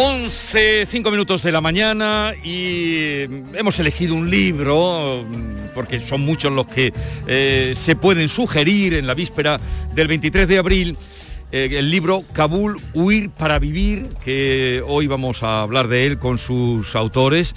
11, 5 minutos de la mañana y hemos elegido un libro, porque son muchos los que eh, se pueden sugerir en la víspera del 23 de abril. eh, el libro Kabul, Huir para Vivir, que hoy vamos a hablar de él con sus autores.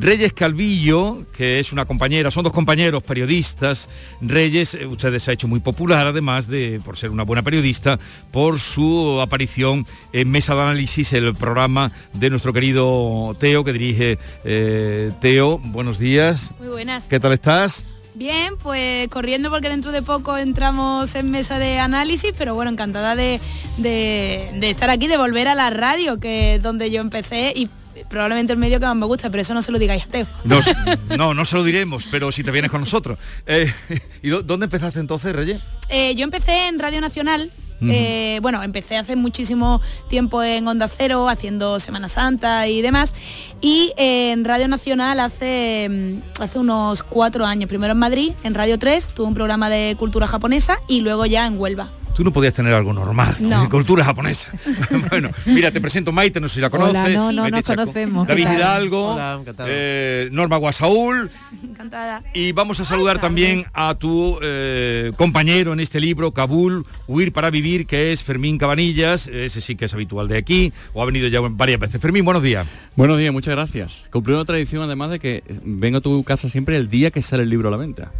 Reyes Calvillo, que es una compañera, son dos compañeros periodistas. Reyes, eh, ustedes se ha hecho muy popular, además de, por ser una buena periodista, por su aparición en Mesa de Análisis, el programa de nuestro querido Teo, que dirige eh, Teo. Buenos días. Muy buenas. ¿Qué tal estás? Bien, pues corriendo porque dentro de poco entramos en mesa de análisis, pero bueno, encantada de, de- de estar aquí, de volver a la radio, que es donde yo empecé y probablemente el medio que más me gusta, pero eso no se lo digáis a Teo. Nos- no, no se lo diremos, pero si te vienes con nosotros. Eh, ¿Y dó- dónde empezaste entonces, Reyes? Eh, yo empecé en Radio Nacional. Eh, bueno, empecé hace muchísimo tiempo en Onda Cero, haciendo Semana Santa y demás. Y eh, en Radio Nacional hace, mm, hace unos cuatro años. Primero en Madrid, en Radio 3, tuve un programa de cultura japonesa y luego ya en Huelva. Tú no podías tener algo normal, No. cultura japonesa. bueno, mira, te presento Maite, no sé si la conoces. Hola, no, no Maite nos Chaco. conocemos, ¿qué David? Hidalgo, Hola, eh, Norma Guasaúl. Encantada. Y vamos a saludar también a tu eh, compañero en este libro, Kabul, Huir para Vivir, que es Fermín Cabanillas. Ese sí que es habitual de aquí, o ha venido ya varias veces. Fermín, buenos días. Buenos días, muchas gracias. Cumplí una tradición además de que vengo a tu casa siempre el día que sale el libro a la venta.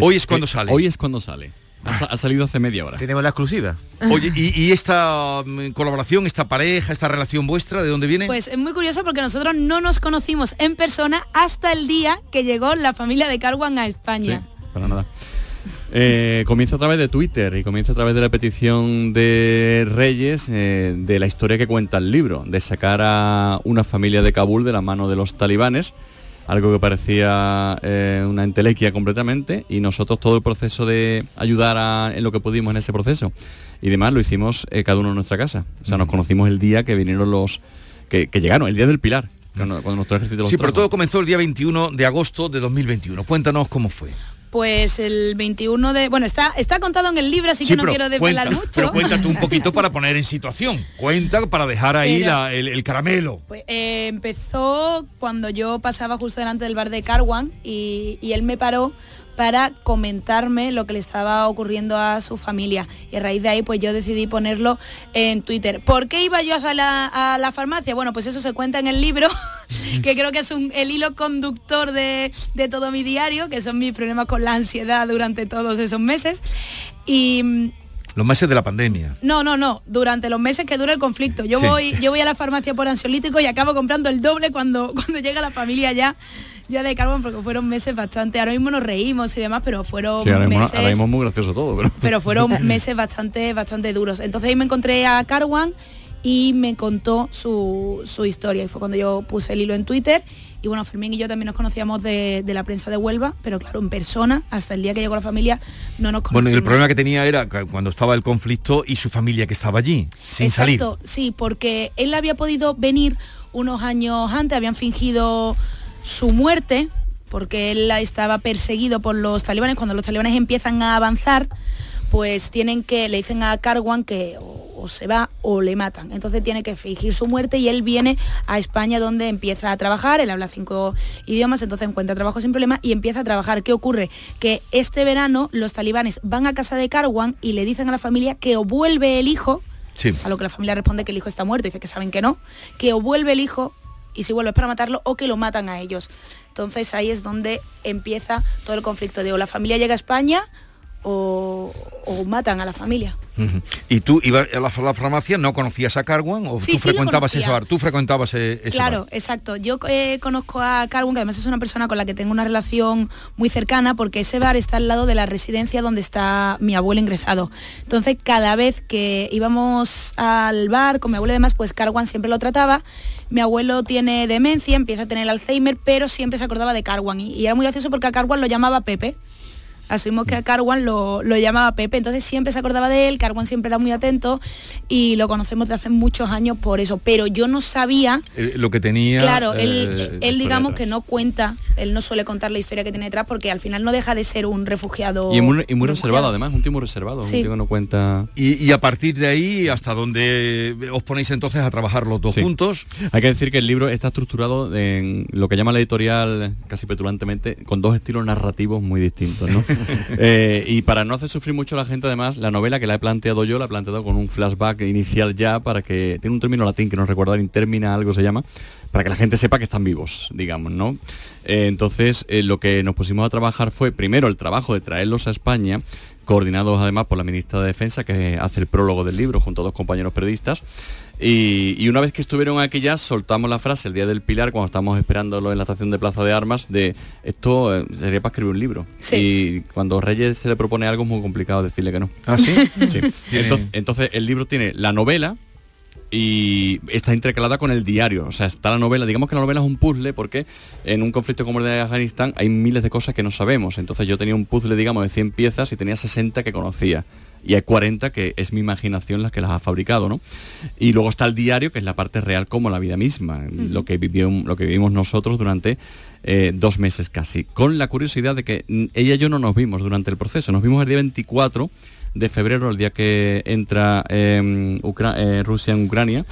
Hoy es cuando sale. Hoy es cuando sale. Ha, sa- ha salido hace media hora. Tenemos la exclusiva. Oye, ¿y, y esta mm, colaboración, esta pareja, esta relación vuestra, de dónde viene? Pues es muy curioso porque nosotros no nos conocimos en persona hasta el día que llegó la familia de Carwan a España. Para nada. Eh, comienza a través de Twitter y comienza a través de la petición de Reyes eh, de la historia que cuenta el libro, de sacar a una familia de Kabul de la mano de los talibanes, algo que parecía eh, una entelequia completamente, y nosotros todo el proceso de ayudar a- en lo que pudimos en ese proceso y demás lo hicimos eh, cada uno en nuestra casa. O sea, nos conocimos el día que vinieron los que, que llegaron, el día del Pilar, cuando, cuando nuestro ejército los Sí, pero todo comenzó el día 21 de agosto de 2021. Cuéntanos cómo fue. Pues el 21 de... Bueno, está, está contado en el libro, así Sí, que no quiero desvelar cuenta, mucho. Pero cuéntate un poquito para poner en situación. Cuenta para dejar ahí Pero- la- el, el caramelo. Pues, eh, empezó cuando yo pasaba justo delante del bar de Carwan y, y él me paró para comentarme lo que le estaba ocurriendo a su familia. Y a raíz de ahí pues yo decidí ponerlo en Twitter. ¿Por qué iba yo a la, a la farmacia? Bueno, pues eso se cuenta en el libro, que creo que es un- el hilo conductor de, de todo mi diario, que son mis problemas con la ansiedad durante todos esos meses. Y mm, Los meses de la pandemia. no, no, no, durante los meses que dura el conflicto. Yo Sí. voy, yo voy a la farmacia por ansiolítico y acabo comprando el doble cuando, cuando llega la familia ya, ya de carbón, porque fueron meses bastante, ahora mismo nos reímos y demás, pero fueron Sí, ahora mismo, meses. ahora mismo es muy gracioso todo, pero... pero fueron meses bastante, bastante duros. Entonces ahí me encontré a Carwan y me contó su, su historia. Y fue cuando yo puse el hilo en Twitter. Y bueno, Fermín y yo también nos conocíamos de, de la prensa de Huelva, pero claro, en persona, hasta el día que llegó la familia, no nos conocíamos. Bueno, y el problema que tenía era cuando estaba el conflicto y su familia que estaba allí, sin salir. Exacto, sí, porque él había podido venir unos años antes, habían fingido su muerte, porque él estaba perseguido por los talibanes. Cuando los talibanes empiezan a avanzar, pues tienen que, le dicen a Karwan que o, o se va o le matan. Entonces tiene que fingir su muerte y él viene a España donde empieza a trabajar, él habla cinco idiomas, entonces encuentra trabajo sin problema y empieza a trabajar. ¿Qué ocurre? Que este verano los talibanes van a casa de Karwan y le dicen a la familia que o vuelve el hijo, Sí. a lo que la familia responde que el hijo está muerto, dice que saben que no, que o vuelve el hijo y si vuelve es para matarlo o que lo matan a ellos. Entonces ahí es donde empieza todo el conflicto de o la familia llega a España o, o matan a la familia. ¿Y tú ibas a la, farmacia, no conocías a Carwan o Sí, tú sí frecuentabas conocía. ese bar? Tú frecuentabas eh, ese Claro, bar. exacto. Yo eh, conozco a Carwin, que además es una persona con la que tengo una relación muy cercana, porque ese bar está al lado de la residencia donde está mi abuelo ingresado. Entonces, cada vez que íbamos al bar con mi abuelo y demás, pues Carwan siempre lo trataba. Mi abuelo tiene demencia, empieza a tener Alzheimer, pero siempre se acordaba de Carwan. Y, y era muy gracioso porque a Carwan lo llamaba Pepe. Asumimos que a Carwan lo, lo, llamaba Pepe, entonces siempre se acordaba de él, Carwan siempre era muy atento y lo conocemos de hace muchos años por eso, pero yo no sabía... Eh, lo que tenía... Claro, él, él digamos que no cuenta, él no suele contar la historia que tiene detrás porque al final no deja de ser un refugiado. Y muy, y muy reservado además, un tío muy reservado, un tío que no cuenta... Y, y, a partir de ahí, ¿hasta dónde os ponéis entonces a trabajar los dos juntos? Hay que decir que el libro está estructurado en lo que llama la editorial casi petulantemente con dos estilos narrativos muy distintos, ¿no? Eh, y para no hacer sufrir mucho a la gente, además, la novela que la he planteado yo, la he planteado con un flashback inicial ya para que tiene un término latín que no recuerdo, intermina algo se llama, para que la gente sepa que están vivos, digamos, ¿no? Eh, entonces, eh, lo que nos pusimos a trabajar fue primero el trabajo de traerlos a España, coordinados además por la ministra de Defensa, que hace el prólogo del libro junto a dos compañeros periodistas. Y, una vez que estuvieron aquí ya, soltamos la frase el día del Pilar, cuando estábamos esperándolo en la estación de Plaza de Armas, de esto eh, sería para escribir un libro. Y cuando Reyes se le propone algo es muy complicado decirle que no. ¿Ah, sí? sí. Entonces, entonces el libro tiene la novela, y está intercalada con el diario. O sea, está la novela, digamos que la novela es un puzzle porque en un conflicto como el de Afganistán hay miles de cosas que no sabemos. Entonces yo tenía un puzzle, digamos, de 100 piezas y tenía 60 que conocía. Y hay 40 que es mi imaginación las que las ha fabricado, ¿no? Y luego está el diario, que es la parte real como la vida misma, lo, que vivió, lo que vivimos nosotros durante eh, dos meses casi. Con la curiosidad de que ella y yo no nos vimos durante el proceso, nos vimos el día 24 de febrero, el día que entra em, eh, Rusia en Ucrania.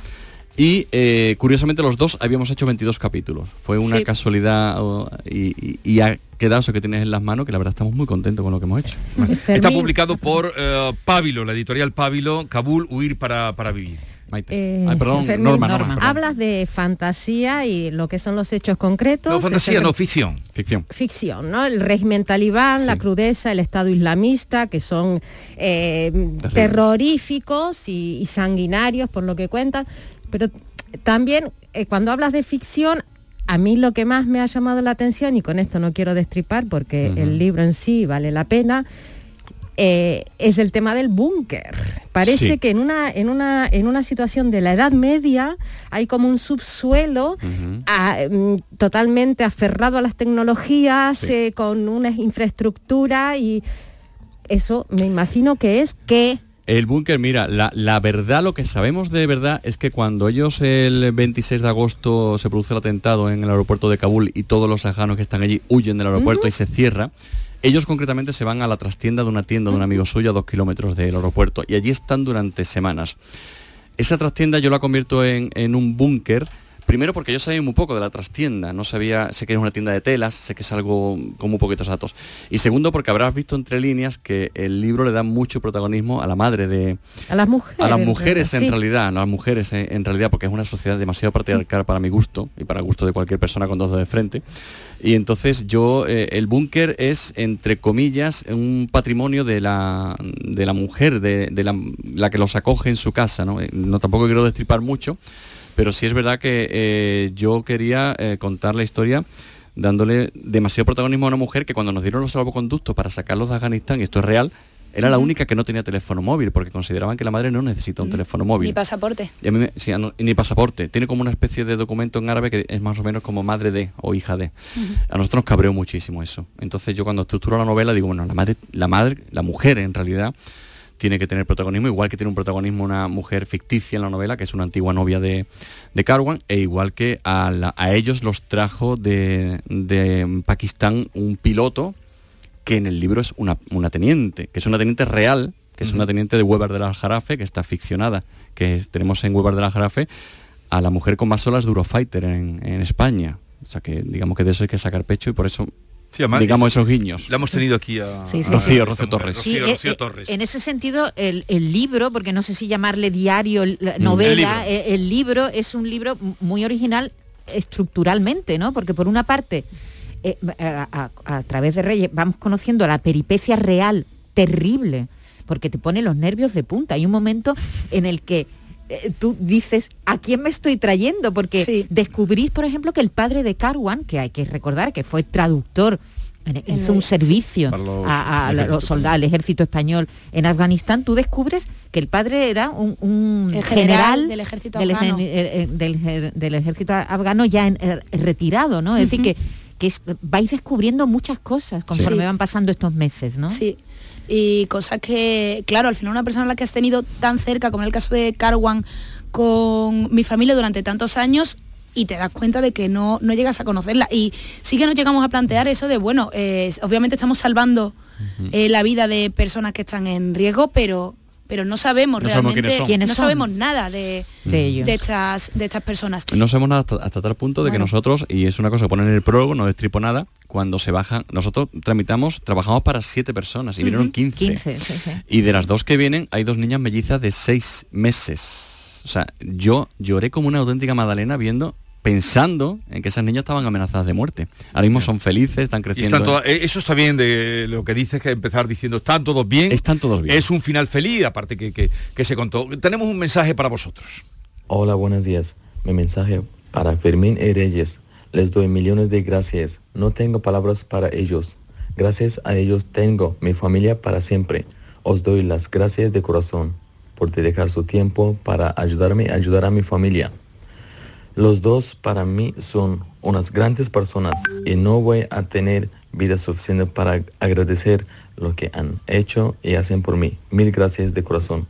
Y eh, curiosamente los dos habíamos hecho 22 capítulos. Fue una casualidad y, y, ha quedado eso que tienes en las manos, que la verdad estamos muy contentos con lo que hemos hecho. Está publicado por eh, Pábilo, la editorial Pábilo, Kabul, Huir para, para Vivir. Eh, perdón, Norma, Hablas de fantasía y lo que son los hechos concretos. No, fantasía, no, ficción. Ficción. Ficción, ¿no? El régimen talibán, la crudeza, el Estado islamista, que son eh, terroríficos y, sanguinarios por lo que cuentan. Pero también eh, cuando hablas de ficción, a mí lo que más me ha llamado la atención, y con esto no quiero destripar porque el libro en sí vale la pena, eh, es el tema del búnker. Parece que en una, en, una, en una situación de la Edad Media hay como un subsuelo mm, totalmente aferrado a las tecnologías, eh, con una infraestructura y eso me imagino que es que... El búnker, mira, la, la, verdad, lo que sabemos de verdad es que cuando ellos el 26 de agosto se produce el atentado en el aeropuerto de Kabul y todos los afganos que están allí huyen del aeropuerto y se cierra, ellos concretamente se van a la trastienda de una tienda de un amigo suyo a dos kilómetros del aeropuerto y allí están durante semanas. Esa trastienda yo la convierto en, en un búnker Primero porque yo sabía muy poco de la trastienda, no sabía, sé que es una tienda de telas, sé que es algo con muy poquitos datos. Y segundo porque habrás visto entre líneas que el libro le da mucho protagonismo a la madre de... A las mujeres. A las mujeres en realidad, no a las mujeres en, realidad, porque es una sociedad demasiado patriarcal para mi gusto y para el gusto de cualquier persona con dos dedos de frente. Y entonces yo, eh, el búnker es, entre comillas, un patrimonio de la, de la mujer, de, la, la, que los acoge en su casa. ¿no? Eh, no tampoco quiero destripar mucho, pero sí es verdad que eh, yo quería eh, contar la historia dándole demasiado protagonismo a una mujer que cuando nos dieron los salvoconductos para sacarlos de Afganistán, y esto es real, era la única que no tenía teléfono móvil, porque consideraban que la madre no necesita un teléfono móvil. Ni pasaporte. Y a mí ni pasaporte. Tiene como una especie de documento en árabe que es más o menos como madre de o hija de. A nosotros nos cabreó muchísimo eso. Entonces yo cuando estructuro la novela digo, bueno, la madre, la madre, la mujer en realidad tiene que tener protagonismo, igual que tiene un protagonismo una mujer ficticia en la novela, que es una antigua novia de, de Carwan, e igual que a, ellos los trajo de, Pakistán un piloto que en el libro es una, teniente, que es una teniente real, que es una teniente de Weber del Aljarafe, que está ficcionada, que tenemos en Weber del Aljarafe a la mujer con más olas de Eurofighter en, en España. O sea que digamos que de eso hay que sacar pecho y por eso digamos esos guiños. La hemos tenido aquí a, Rocío, Torres. Eh, eh, Torres. En ese sentido, el, libro, porque no sé si llamarle diario, mm, novela, eh, el libro. es un libro muy original estructuralmente, ¿no? Porque por una parte, a, a, través de Reyes, vamos conociendo la peripecia real, terrible, porque te pone los nervios de punta. Hay un momento en el que tú dices, ¿a quién me estoy trayendo? Porque descubrís, por ejemplo, que el padre de Carwan, que hay que recordar que fue traductor, hizo un servicio a, los soldados, al ejército español en Afganistán, tú descubres que el padre era un, general, del ejército afgano, del, ejército afgano ya en, retirado, ¿no? Es decir, que que es- vais descubriendo muchas cosas conforme Sí. van pasando estos meses, ¿no? Sí. Y cosas que, claro, al final una persona a la que has tenido tan cerca, como en el caso de Carwan, con mi familia durante tantos años, y te das cuenta de que no, no llegas a conocerla. Y sí que nos llegamos a plantear eso de, bueno, eh, obviamente estamos salvando eh, la vida de personas que están en riesgo, pero pero no sabemos No sabemos realmente, quiénes son. ¿Quiénes no son? sabemos nada de, De ellos. de estas de estas personas. No sabemos nada hasta, hasta tal punto de que nosotros, y es una cosa que ponen en el prólogo, no destripo nada, cuando se bajan, nosotros tramitamos, trabajamos para siete personas y vinieron 15. 15, sí, sí. Y de las dos que vienen, hay dos niñas mellizas de seis meses. O sea, yo lloré como una auténtica Madalena viendo, pensando en que esas niñas estaban amenazadas de muerte. Ahora mismo son felices, están creciendo. están todas- eh, eso está bien de lo que dices, que empezar diciendo, están todos bien. Están todos bien. Es un final feliz, aparte que, que- que se contó. Tenemos un mensaje para vosotros. Hola, buenos días. Mi mensaje para Fermín y Reyes. Les doy millones de gracias. No tengo palabras para ellos. Gracias a ellos tengo mi familia para siempre. Os doy las gracias de corazón por dedicar su tiempo para ayudarme a ayudar a mi familia. Los dos para mí son unas grandes personas y no voy a tener vida suficiente para agradecer lo que han hecho y hacen por mí. Mil gracias de corazón.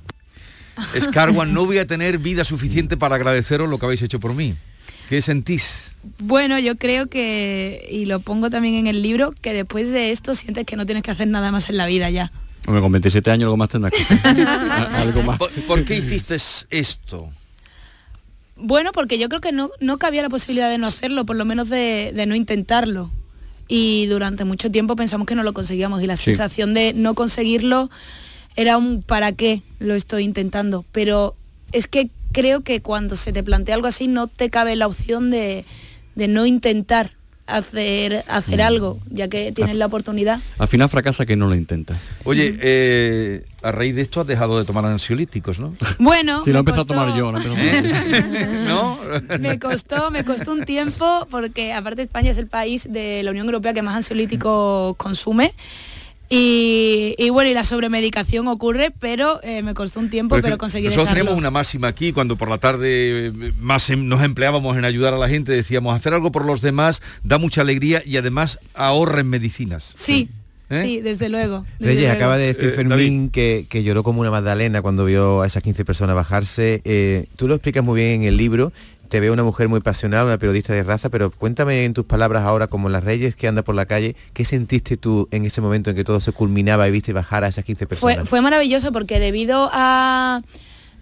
Scarwan, no voy a tener vida suficiente para agradeceros lo que habéis hecho por mí. ¿Qué sentís? Bueno, yo creo que, y lo pongo también en el libro, que después de esto sientes que no tienes que hacer nada más en la vida ya. Hombre, con 27 años algo más tendrás que hacer. algo más. ¿Por, por qué hiciste esto? Bueno, porque yo creo que no, no cabía la posibilidad de no hacerlo, por lo menos de, de no intentarlo. Y durante mucho tiempo pensamos que no lo conseguíamos y la Sí. sensación de no conseguirlo era un para qué lo estoy intentando. Pero es que creo que cuando se te plantea algo así no te cabe la opción de, de no intentar hacer, hacer Mm. algo, ya que tienes la oportunidad. Al final fracasa que no lo intenta. Oye, eh, a raíz de esto has dejado de tomar ansiolíticos, ¿no? Bueno, Si lo me empezó a costó- tomar yo, lo empezó a tomar yo. ¿No? Me costó, me costó un tiempo porque aparte España es el país de la Unión Europea que más ansiolíticos consume. Y, y bueno, y la sobremedicación ocurre, pero eh, me costó un tiempo, Pero pero, conseguí Nosotros dejarlo. tenemos una máxima aquí, cuando por la tarde eh, más em- nos empleábamos en ayudar a la gente, decíamos, hacer algo por los demás da mucha alegría y además ahorra en medicinas. Sí, ¿Eh? sí, desde luego. desde Reyes, luego. acaba de decir Eh, Fermín que, que lloró como una magdalena cuando vio a esas 15 personas bajarse. Eh, tú lo explicas muy bien en el libro. Te veo una mujer muy pasional, una periodista de raza, pero cuéntame en tus palabras ahora, como las Reyes que anda por la calle, ¿qué sentiste tú en ese momento en que todo se culminaba y viste bajar a esas 15 personas? Fue, fue maravilloso porque debido a,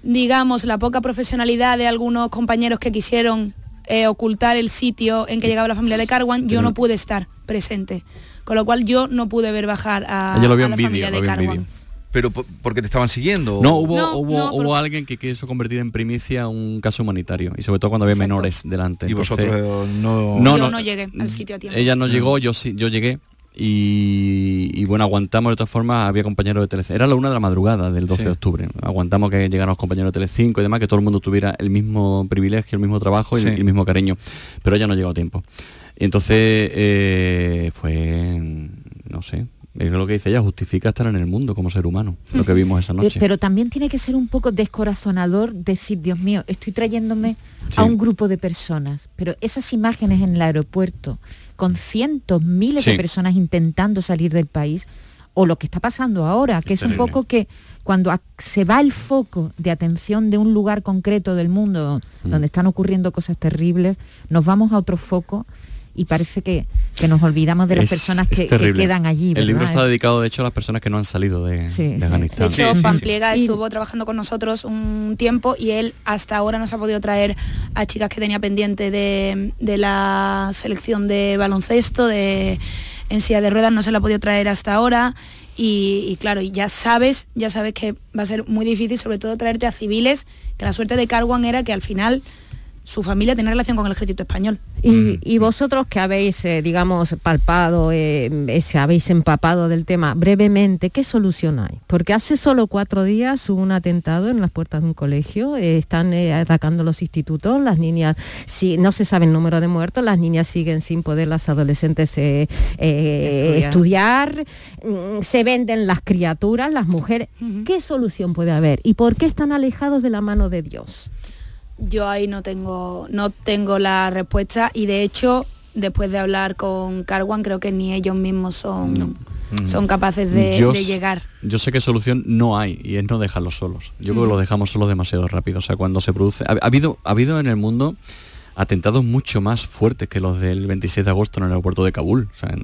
digamos, la poca profesionalidad de algunos compañeros que quisieron eh, ocultar el sitio en que llegaba la familia de Carwan, yo no pude estar presente. Con lo cual yo no pude ver bajar a, a la familia de Carwan. Pero po- porque te estaban siguiendo. No, hubo, No, hubo, no, hubo pero- alguien que quiso convertir en primicia un caso humanitario y sobre todo cuando había Exacto. menores delante. y Entonces, vosotros eh, no... No, yo no, no, llegué al sitio a tiempo. Ella no llegó, yo sí, yo llegué y, y bueno, aguantamos de todas formas, había compañeros de Telecinco. Era la una de la madrugada del 12 Sí. de octubre. Aguantamos que llegaran los compañeros de Telecinco y demás, que todo el mundo tuviera el mismo privilegio, el mismo trabajo y Sí. el, el mismo cariño. Pero ella no llegó a tiempo. Y entonces eh, fue, no sé, es lo que dice ella, justifica estar en el mundo como ser humano, lo que vimos esa noche. Pero también tiene que ser un poco descorazonador decir, Dios mío, estoy trayéndome a un grupo de personas, pero esas imágenes en el aeropuerto, con cientos, miles de personas intentando salir del país, o lo que está pasando ahora, que Es es, un poco que cuando se va el foco de atención de un lugar concreto del mundo Mm. donde están ocurriendo cosas terribles, nos vamos a otro foco y parece que, que nos olvidamos de las Es- personas que, quedan allí. El libro está dedicado de hecho a las personas que no han salido de, Sí, de sí. De Afganistán. hecho, Sí, sí, sí. Pampliega estuvo trabajando con nosotros un tiempo y él hasta ahora nos ha podido traer a chicas que tenía pendiente de, de la selección de baloncesto, de en silla de ruedas, no se la ha podido traer hasta ahora. Y, y claro, y ya sabes, ya sabes que va a ser muy difícil, sobre todo traerte a civiles, que la suerte de Carwan era que al final su familia tenía relación con el ejército español. Y, y vosotros que habéis, eh, digamos, palpado, eh, ese, habéis empapado del tema, brevemente, ¿qué solución hay? Porque hace solo cuatro días hubo un atentado en las puertas de un colegio, eh, están eh, atacando los institutos, las niñas, si, no se sabe el número de muertos, las niñas siguen sin poder, las adolescentes eh, eh, estudiar, mm, se venden las criaturas, las mujeres. ¿Qué solución puede haber? ¿Y por qué están alejados de la mano de Dios? Yo ahí no tengo, no tengo la respuesta y de hecho después de hablar con Carwan, creo que ni ellos mismos son, son capaces de, Yo de s- llegar. Yo sé que solución no hay y es no dejarlos solos. Yo creo que los dejamos solos demasiado rápido. O sea, cuando se produce... Ha, ha habido, ha habido en el mundo atentados mucho más fuertes que los del 26 de agosto en el aeropuerto de Kabul. O sea,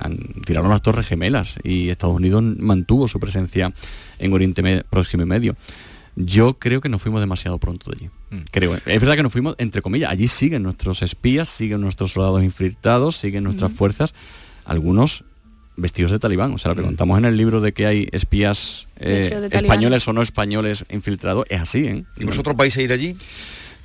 tiraron las torres gemelas y Estados Unidos mantuvo su presencia en Oriente Próximo y Medio. Yo creo que nos fuimos demasiado pronto de allí. Mm. Creo. Es verdad que nos fuimos, entre comillas, allí siguen nuestros espías, siguen nuestros soldados infiltrados, siguen nuestras Ujú. fuerzas, algunos vestidos de talibán. O sea, lo que contamos en el libro de que hay espías eh, españoles o no españoles infiltrados, es así, ¿eh? ¿Y vosotros vais a ir allí?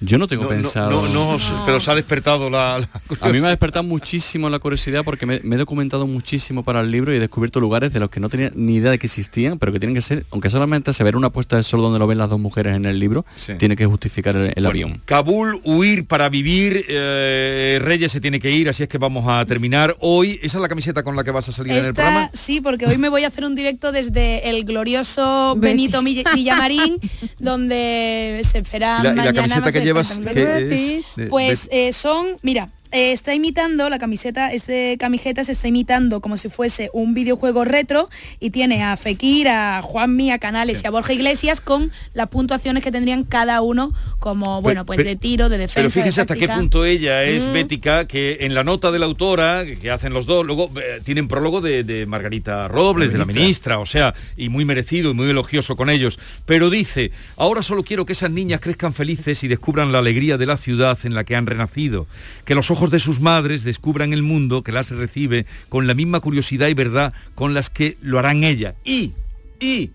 Yo no tengo No, no, pensado... no, pero se ha despertado la, la A mí me ha despertado muchísimo la curiosidad porque me, me he documentado muchísimo para el libro y he descubierto lugares de los que no tenía ni idea de que existían, pero que tienen que ser, aunque solamente se ver una puesta de sol donde lo ven las dos mujeres en el libro, Sí. tiene que justificar el, el Bueno, avión. Kabul, huir para vivir, eh, Reyes se tiene que ir, así es que vamos a terminar hoy. ¿Esa es la camiseta con la que vas a salir en el programa? sí, porque hoy me voy a hacer un directo desde el glorioso Benito Villamarín, donde se espera ¿Y la- y la mañana camiseta que llevas, 50.000 qué Betis. es? De- Pues eh, son, mira, eh, está imitando la camiseta, este camiseta se está imitando como si fuese un videojuego retro y tiene a Fekir, a Juanmi, a Canales y a Borja Iglesias con las puntuaciones que tendrían cada uno como, bueno, pues pero- de tiro, de defensa. Pero de fíjese hasta qué punto ella es Mm. bética, que en la nota de la autora, que hacen los dos, luego eh, tienen prólogo de, de Margarita Robles, de la ministra, o sea, y muy merecido y muy elogioso con ellos. Pero dice, ahora solo quiero que esas niñas crezcan felices y descubran la alegría de la ciudad en la que han renacido. Que los ojos de sus madres descubran el mundo que las recibe con la misma curiosidad y verdad con las que lo harán ella. Y, y,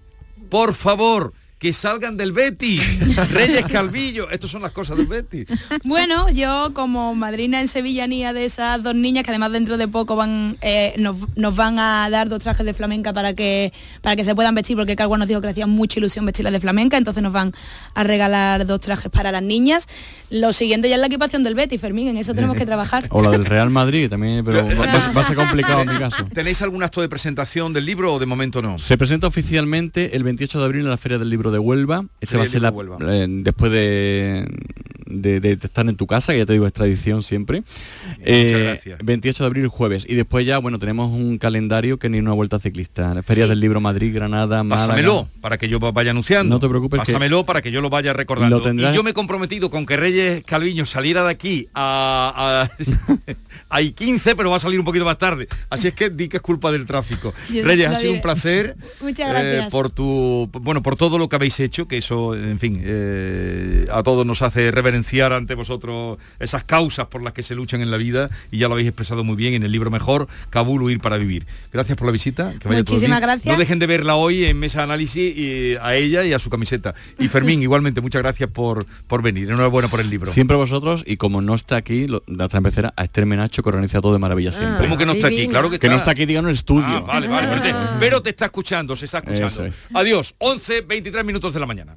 por favor, que salgan del Betis. Reyes Calvillo, estas son las cosas del Betis. Bueno, yo como madrina en sevillanía de esas dos niñas, que además dentro de poco van eh, nos, nos van a dar dos trajes de flamenca para que para que se puedan vestir, porque Cargua nos dijo que le hacía mucha ilusión vestirlas de flamenca, entonces nos van a regalar dos trajes para las niñas. Lo siguiente ya es la equipación del Betty, Fermín, en eso tenemos que trabajar. O la del Real Madrid también, pero va, va- va a ser complicado en mi caso. ¿Tenéis algún acto de presentación del libro o de momento no? Se presenta oficialmente el 28 de abril en la Feria del Libro de Huelva. Ese va a ser la, de Huelva. eh, después de, de- de estar en tu casa, que ya te digo, es tradición siempre. Eh, gracias. 28 de abril, jueves. Y después ya, bueno, tenemos un calendario que ni una vuelta ciclista. La Feria Sí. del Libro Madrid, Granada, Málaga. Pásamelo para que yo vaya anunciando. No te preocupes que- Pásamelo para que yo lo vaya recordando. Lo tendrás- Y yo me he comprometido con que Reyes Calviño saliera de aquí a, a, hay 15, pero va a salir un poquito más tarde. Así es que di que es culpa del tráfico. Yo Reyes, ha sido un placer. Muchas eh, por tu bueno, por todo lo que habéis hecho, que eso, en fin, eh, a todos nos hace reverenciar ante vosotros esas causas por las que se luchan en la vida y ya lo habéis expresado muy bien en el libro mejor, Kabul huir para vivir. Gracias por la visita. Que vaya todo Muchísimas gracias. No dejen de verla hoy en Mesa Análisis y a ella y a su camiseta. Y Fermín, igualmente, muchas gracias por, por venir. Enhorabuena por el libro. Siempre vosotros, y como no está aquí, lo- la otra empezará a Esther Menacho, que organiza todo de maravilla siempre. ¿Cómo que no está aquí? Claro que, Que no está aquí, diga en el estudio. Ah, vale, vale, pero te, pero te está escuchando, se está escuchando. Es. Adiós, 11, 23 minutos de la mañana.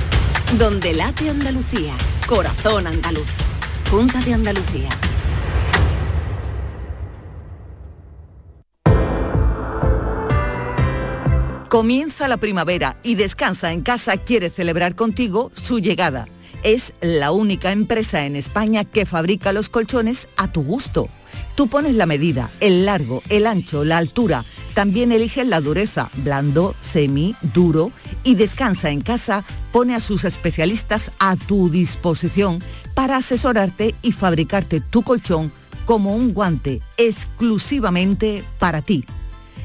Donde late Andalucía, Corazón Andaluz. Junta de Andalucía. Comienza la primavera y Descansa en casa quiere celebrar contigo su llegada. Es la única empresa en España que fabrica los colchones a tu gusto. Tú pones la medida, el largo, el ancho, la altura. También eliges la dureza, blando, semi, duro. Y Descansa en casa pone a sus especialistas a tu disposición para asesorarte y fabricarte tu colchón como un guante exclusivamente para ti.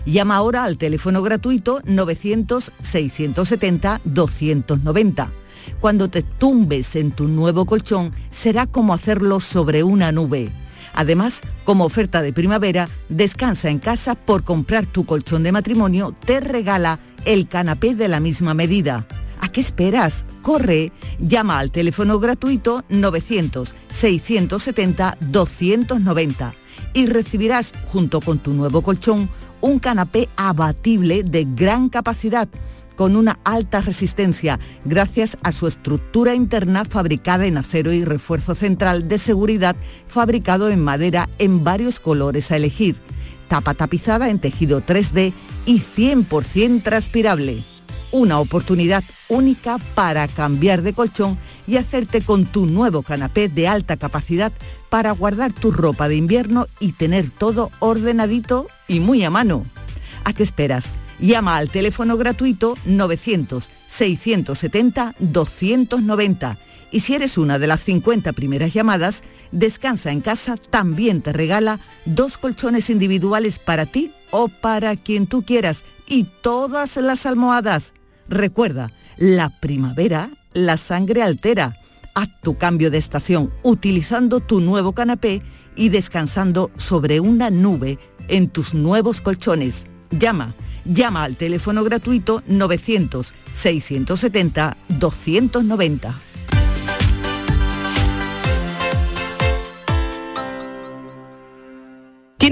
Llama ahora al teléfono gratuito 900-670-290. Cuando te tumbes en tu nuevo colchón, será como hacerlo sobre una nube. Además, como oferta de primavera, descansa en casa por comprar tu colchón de matrimonio, te regala el canapé de la misma medida. ¿A qué esperas? Corre, llama al teléfono gratuito 900-670-290 y recibirás junto con tu nuevo colchón un canapé abatible de gran capacidad con una alta resistencia gracias a su estructura interna fabricada en acero y refuerzo central de seguridad fabricado en madera en varios colores a elegir, tapa tapizada en tejido 3D y 100% transpirable. Una oportunidad única para cambiar de colchón y hacerte con tu nuevo canapé de alta capacidad para guardar tu ropa de invierno y tener todo ordenadito y muy a mano. ¿A qué esperas? Llama al teléfono gratuito 900-670-290 y si eres una de las 50 primeras llamadas, Descansa en casa también te regala dos colchones individuales para ti o para quien tú quieras y todas las almohadas. Recuerda, la primavera, la sangre altera. Haz tu cambio de estación utilizando tu nuevo canapé y descansando sobre una nube en tus nuevos colchones. Llama Llama al teléfono gratuito 900-670-290.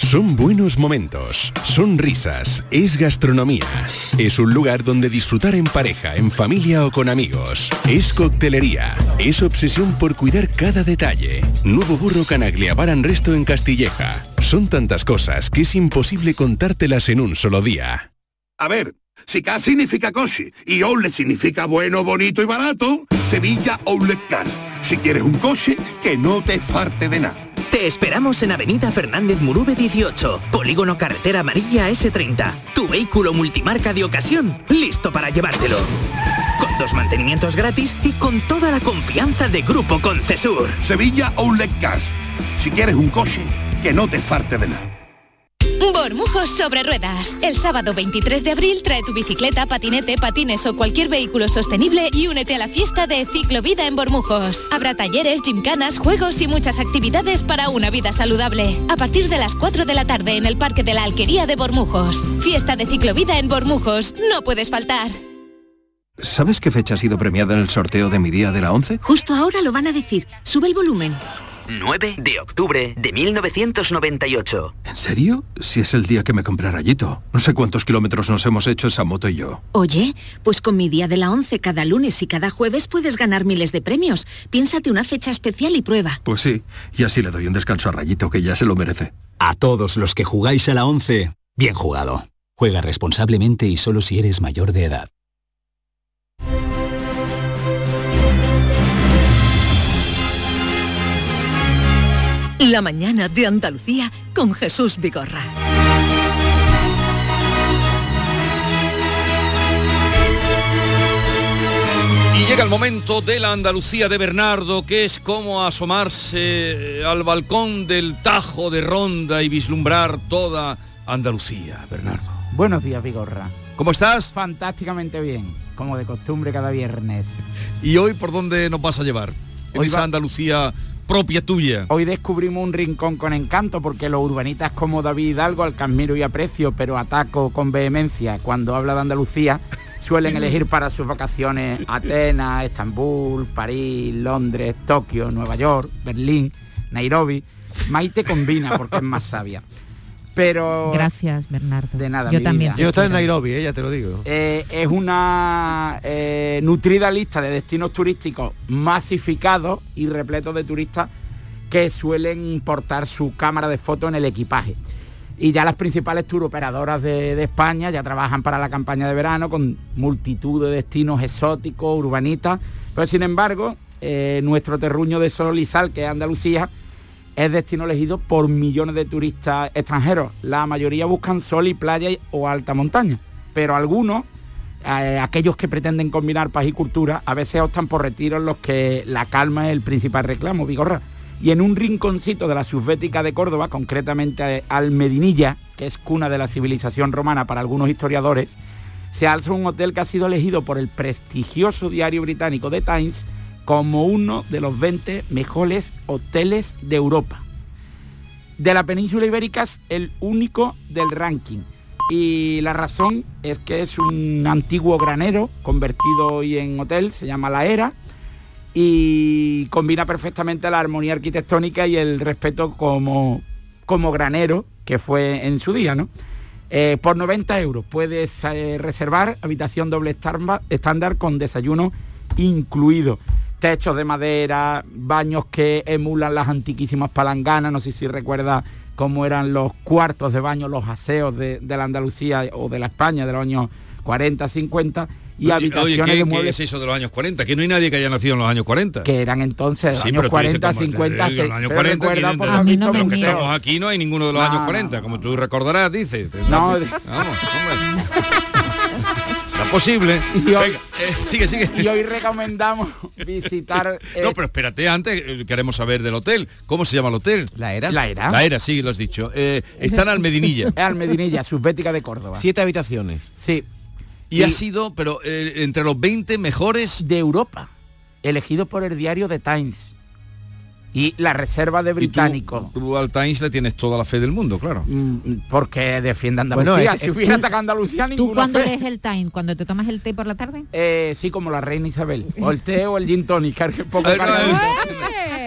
Son buenos momentos, son risas, es gastronomía. Es un lugar donde disfrutar en pareja, en familia o con amigos. Es coctelería, es obsesión por cuidar cada detalle. Nuevo burro Canaglia Baran Resto en Castilleja. Son tantas cosas que es imposible contártelas en un solo día. A ver, si K significa coche y Outlet significa bueno, bonito y barato, Sevilla Outlet Car. Si quieres un coche, que no te farte de nada. Te esperamos en Avenida Fernández Murube 18, Polígono Carretera Amarilla S30. Tu vehículo multimarca de ocasión, listo para llevártelo. Con dos mantenimientos gratis y con toda la confianza de Grupo Concesur. Sevilla Outlet Cars. Si quieres un coche, que no te farte de nada. Bormujos sobre ruedas. El sábado 23 de abril trae tu bicicleta, patinete, patines o cualquier vehículo sostenible y únete a la fiesta de Ciclovida en Bormujos. Habrá talleres, gimcanas, juegos y muchas actividades para una vida saludable. A partir de las 4 de la tarde en el Parque de la Alquería de Bormujos. Fiesta de Ciclovida en Bormujos. No puedes faltar. ¿Sabes qué fecha ha sido premiada en el sorteo de mi día de la 11? Justo ahora lo van a decir. Sube el volumen. 9 de octubre de 1998. ¿En serio? Si es el día que me compré rayito. No sé cuántos kilómetros nos hemos hecho esa moto y yo. Oye, pues con mi día de la 11 cada lunes y cada jueves puedes ganar miles de premios. Piénsate una fecha especial y prueba. Pues sí, y así le doy un descanso a Rayito que ya se lo merece. A todos los que jugáis a la 11, bien jugado. Juega responsablemente y solo si eres mayor de edad. La mañana de Andalucía con Jesús Vigorra. Y llega el momento de la Andalucía de Bernardo, que es como asomarse eh, al balcón del Tajo de Ronda y vislumbrar toda Andalucía, Bernardo. Buenos días, Vigorra. ¿Cómo estás? Fantásticamente bien, como de costumbre cada viernes. ¿Y hoy por dónde nos vas a llevar? En Hoy esa va- Andalucía propia tuya. Hoy descubrimos un rincón con encanto porque los urbanitas como David Hidalgo, al admiro y aprecio, pero ataco con vehemencia cuando habla de Andalucía, suelen elegir para sus vacaciones Atenas, Estambul, París, Londres, Tokio, Nueva York, Berlín, Nairobi. Maite combina porque es más sabia. Pero Gracias, Bernardo. de nada. Yo mi también. vida. Yo no estaba en Nairobi, eh, ya te lo digo. Eh, es una eh, nutrida lista de destinos turísticos masificados y repletos de turistas que suelen portar su cámara de fotos en el equipaje. Y ya las principales tour operadoras de, de España ya trabajan para la campaña de verano con multitud de destinos exóticos, urbanitas, pero sin embargo eh, nuestro terruño de sol y sal, que es Andalucía, es destino elegido por millones de turistas extranjeros. La mayoría buscan sol y playa o alta montaña, pero algunos, eh, aquellos que pretenden combinar paz y cultura, a veces optan por retiros en los que la calma es el principal reclamo, Vigorra. Y en un rinconcito de la subbética de Córdoba, concretamente al Medinilla, que es cuna de la civilización romana para algunos historiadores, se alza un hotel que ha sido elegido por el prestigioso diario británico The Times como uno de los 20 mejores hoteles de Europa. De la península ibérica es el único del ranking. Y la razón es que es un antiguo granero convertido hoy en hotel, se llama La Era, y combina perfectamente la armonía arquitectónica y el respeto como, como granero que fue en su día, ¿no? Eh, por 90 euros puedes eh, reservar habitación doble estándar con desayuno incluido. Techos de madera, baños que emulan las antiquísimas palanganas, no sé si recuerda cómo eran los cuartos de baño, los aseos de, de la Andalucía o de la España de los años 40, 50 y Oye, habitaciones oye, ¿qué, de qué muebles es eso de los años 40? Que no hay nadie que haya nacido en los años 40. que eran entonces Sí, años pero tú dices 40, como- 50, en los años pero 40, recuerda ¿quién por entra? lo A mí visto no me museos. Estamos aquí, no hay ninguno de los No, años no, 40, como tú recordarás, dices. No, Vamos, hombre. Será posible. Venga, eh, sigue, sigue. Y hoy recomendamos visitar... eh, No, pero espérate, antes eh, queremos saber del hotel. ¿Cómo se llama el hotel? La Era. La Era. La Era, sí, lo has dicho. Eh, está en Almedinilla. Es Almedinilla, subbética de Córdoba. Siete habitaciones. Sí. Y, ha sido, pero eh, entre los 20 mejores de Europa, elegido por el diario The Times. Y la reserva de Y tú- británicos. Tú, al Times le tienes toda la fe del mundo, claro. Mm, Porque defiende Andalucía. Bueno, es- si hubiera atacado a Andalucía, ¿Tú ninguna cuándo lees el time? ¿Cuando te tomas el té por la tarde? Eh, sí, como la reina Isabel. O el té o el gin tonic, que es poco ver, no.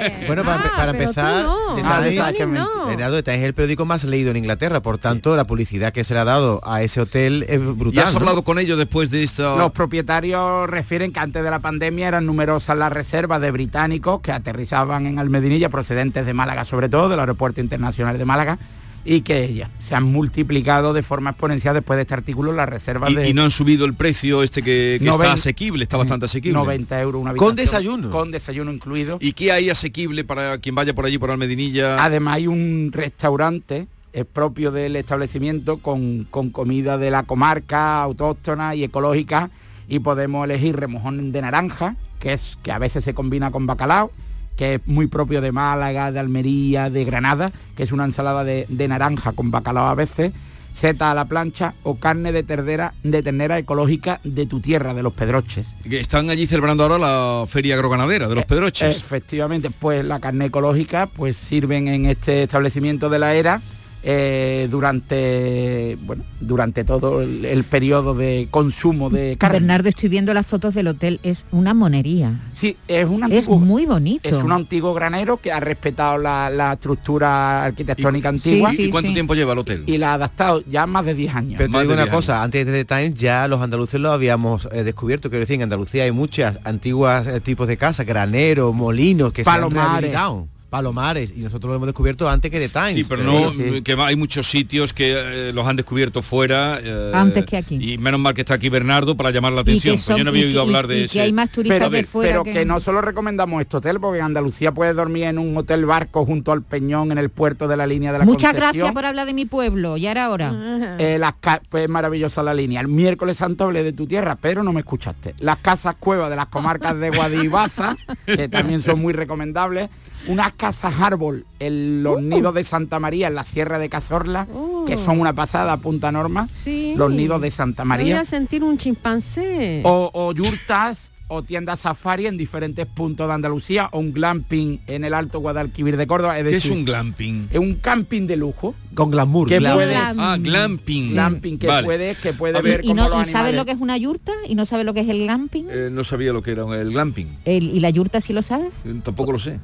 Bueno, para, para pero tú empezar, no. The Ah, Times- no. Leonardo, The Times es el periódico más leído en Inglaterra, por tanto, la publicidad que se le ha dado a ese hotel es brutal. ¿Y has ¿no? hablado con ellos después de esta...? Los propietarios refieren que antes de la pandemia eran numerosas las reservas de británicos que aterrizaban en Almedinilla, procedentes de Málaga sobre todo, del Aeropuerto Internacional de Málaga, y que ya se han multiplicado de forma exponencial después de este artículo las reservas y, de y no han subido el precio este que, está asequible, está bastante asequible. 90 euros una Con habitación. desayuno. Con desayuno incluido. ¿Y qué hay asequible para quien vaya por allí, por Almedinilla? Además hay un restaurante es propio del establecimiento con, con comida de la comarca, autóctona y ecológica y podemos elegir remojón de naranja, que es que a veces se combina con bacalao, que es muy propio de Málaga, de Almería, de Granada, que es una ensalada de, de naranja con bacalao a veces, seta a la plancha o carne de ternera, de ternera ecológica de tu tierra, de los Pedroches. Que están allí celebrando ahora la feria agroganadera Eh, de los Pedroches. Efectivamente, pues la carne ecológica pues sirven en este establecimiento de la era eh, durante bueno durante todo el, el periodo de consumo de carne. Bernardo, estoy viendo las fotos del hotel, es una monería. Sí, es un Es muy bonito. es un antiguo granero que ha respetado la, la estructura arquitectónica antigua ¿Y cuánto tiempo lleva el hotel? y la ha adaptado ya más de 10 años. Pero te digo una 10 cosa, antes de The Times ya los andaluces lo habíamos eh, descubierto, quiero decir, en Andalucía hay muchas antiguas eh, tipos de casas, graneros, molinos que se Palomares. han rehabilitado, palomares, y nosotros lo hemos descubierto antes que The Times. Sí, pero no, Sí, sí. que hay muchos sitios que eh, los han descubierto fuera. eh, Antes que aquí. Y menos mal que está aquí Bernardo para llamar la Y que atención. pues son- yo no había y- oído y- hablar y de que ese. hay más turistas pero, de fuera pero que... que... no solo recomendamos este hotel, porque en Andalucía puedes dormir en un hotel barco junto al Peñón en el puerto de la línea de la Muchas gracias por hablar de mi pueblo, ya era hora. Eh, las pues es maravillosa la línea. El miércoles santo hablé de tu tierra, pero no me escuchaste. Las casas cuevas de las comarcas de Guadibaza, que también son muy recomendables. Unas casas árbol en los nidos de Santa María, en la Sierra de Cazorla, que son una pasada, punta norma. Sí. Los nidos de Santa Me voy María. a sentir un chimpancé. O, o yurtas o tiendas safari en diferentes puntos de Andalucía o un glamping en el Alto Guadalquivir de Córdoba. Es ¿Qué es un glamping? es un camping de lujo. Con glamour. Que glamour. puedes- Ah, glamping. Glamping que Vale. puedes que puedes ver, ¿Y, cómo no, los ¿Y sabes lo que es una yurta? ¿Y no sabes lo que es el glamping? Eh, no sabía lo que era el glamping. El- ¿Y la yurta sí lo sabes? Eh, Tampoco lo sé.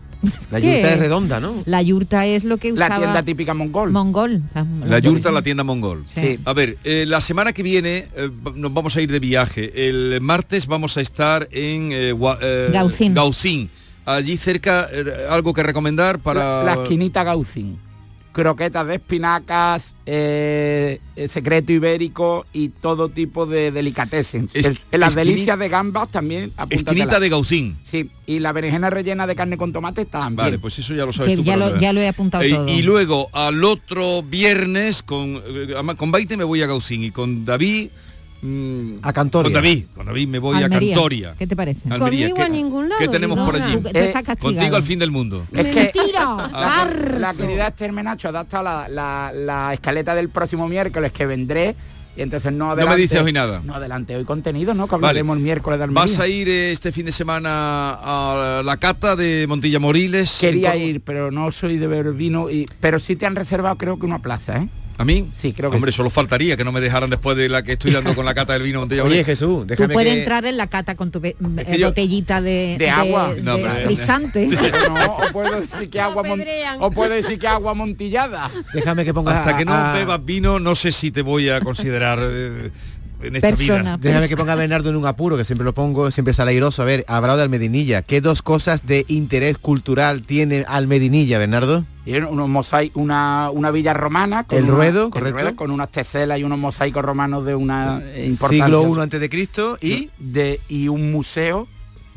La yurta es redonda, ¿no? La yurta es lo que la usaba... tienda típica mongol. Mongol. La yurta, la tienda mongol. Sí. A ver, eh, la semana que viene eh, nos vamos a ir de viaje. El martes vamos a estar en eh, eh, Gaucín. Gaucín. Allí cerca, eh, algo que recomendar para... la, la esquinita Gaucín. Croquetas de espinacas, eh, eh, secreto ibérico y todo tipo de delicatessen. Es- las delicias de gambas también. Esquinita de gaucín. Sí, y la berenjena rellena de carne con tomate también. Vale, pues eso ya lo sabes Que tú. ya lo- ya he apuntado Eh, todo. Y luego al otro viernes con con Baite me voy a Gaucín y con David A Cantoria. Con David, con David me voy Almería. a Cantoria. ¿Qué te parece? Almería, Conmigo ¿qué- a ningún lado, ¿Qué tenemos por allí? Castigado. Contigo al fin del mundo. Es que Mentira. la, querida Esther Menacho ha adaptado la, la- la escaleta del próximo miércoles que vendré y entonces no me adelante. dices hoy nada. No adelante hoy contenido, ¿no? Que Vale. el miércoles de Almería. ¿Vas a ir eh, este fin de semana a la cata de Montilla Moriles? Quería ir, pero no soy de beber vino, y, pero sí te han reservado creo que una plaza, ¿eh? ¿A mí? Sí, creo que Hombre, sí. solo faltaría que no me dejaran después de la que estoy dando con la cata del vino Oye, Moriles. Jesús, Tú déjame puedes que... entrar en la cata con tu eh, yo- botellita de, De agua. de- No, de pero- frisante. No, o puedo decir que agua mon- apedrean. o puedo decir que agua montillada. Déjame que ponga Hasta que no a- a- bebas vino, no sé si te voy a considerar eh, en esta Persona. vida. Déjame que ponga a Bernardo en un apuro, que siempre lo pongo, siempre sale airoso. A ver, ha hablado de Almedinilla. ¿Qué dos cosas de interés cultural tiene Almedinilla, Bernardo? Unos mosaicos, una, una villa romana. El una- ruedo, el correcto. con unas teselas y unos mosaicos romanos de una importancia. Siglo I antes de Cristo y de, y un museo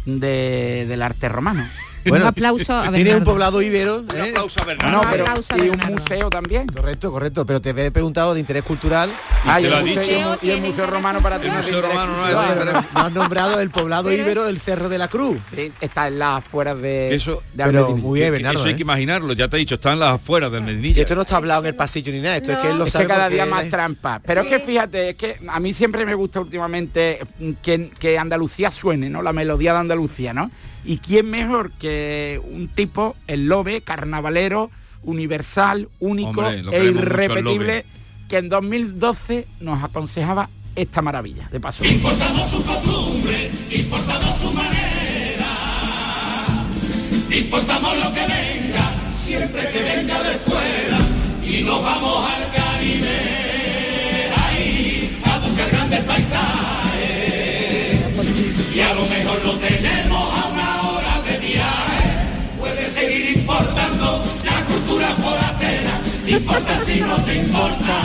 de, del arte romano. Bueno, un aplauso a tiene un poblado íbero. Un ¿eh? aplauso a No, Bernardo. no, pero aplauso a y un museo también. Correcto, correcto, pero te he preguntado de interés cultural. Ah, te y lo el ha museo, y el y romano para ti El no es de museo interés romano no es cultural. Oye, pero no has nombrado el poblado es- el Cerro de la Cruz. Sí, está en las afueras de, eso- de pero muy bien, Bernardo. eso hay ¿eh? que imaginarlo, ya te he dicho, están las afueras del Y Medinilla. esto no está hablado en el pasillo ni nada, esto es que él lo es sabe que cada día más es- trampa. Pero es que fíjate, es que a mí siempre me gusta últimamente que, que Andalucía suene, ¿no? La melodía de Andalucía, ¿no? Y quién mejor que un tipo, el lobe, carnavalero, universal, único Hombre, e irrepetible, que en 2012 nos aconsejaba esta maravilla, de paso. Importamos lo que venga, siempre que venga de fuera. Y nos vamos al Caribe, ahí, a buscar grandes paisajes. Y a lo mejor Importa si no te importa.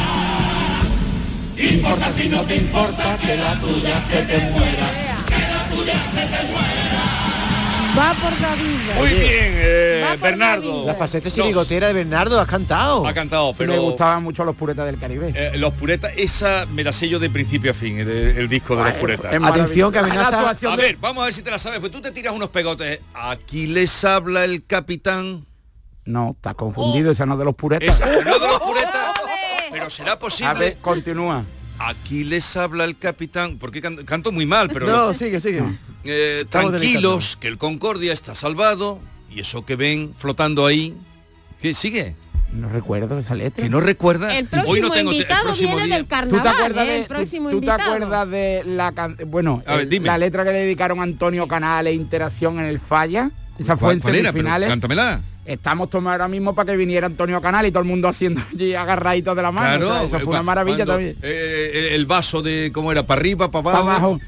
Importa si no te importa que la tuya se te muera. Que la tuya se te muera. Va por David. Muy bien, eh, Va por Bernardo. David. La faceta chirigotera de Bernardo, has cantado. Ha cantado, pero me gustaban mucho los puretas del Caribe. eh, los puretas, esa me la sé yo de principio a fin, el, el disco de los puretas. es Atención, que. La amenaza- actuación A ver, vamos a ver si te la sabes, pues tú te tiras unos pegotes. Aquí les habla el capitán. No, está confundido, esa no es de los puretas. Esa, no de los puretas. Pero será A posible. ver, continúa. Aquí les habla el capitán. Porque can- canto muy mal, pero No, sigue, sigue. eh, Estamos tranquilos, que el Concordia está salvado. Y eso que ven flotando ahí. ¿Qué sigue? No recuerdo esa letra. Que no recuerda. El próximo Hoy no tengo te- el invitado próximo viene día- del ¿Tú te carnaval, acuerdas ¿eh? de, el próximo tú, tú te invitado. acuerdas de la can- bueno A ver, el- dime. la letra que le dedicaron a Antonio Canales Interacción en el Falla? Esa fue ¿Cuál, en cuál era? Pero semifinales. Cántamela. Estamos tomando ahora mismo para que viniera Antonio Canales y todo el mundo haciendo allí agarraditos de la mano. Claro, O sea, eso eh, fue una cua- maravilla cuando, también. eh, el vaso de, ¿cómo era? ¿Para arriba, para Para abajo?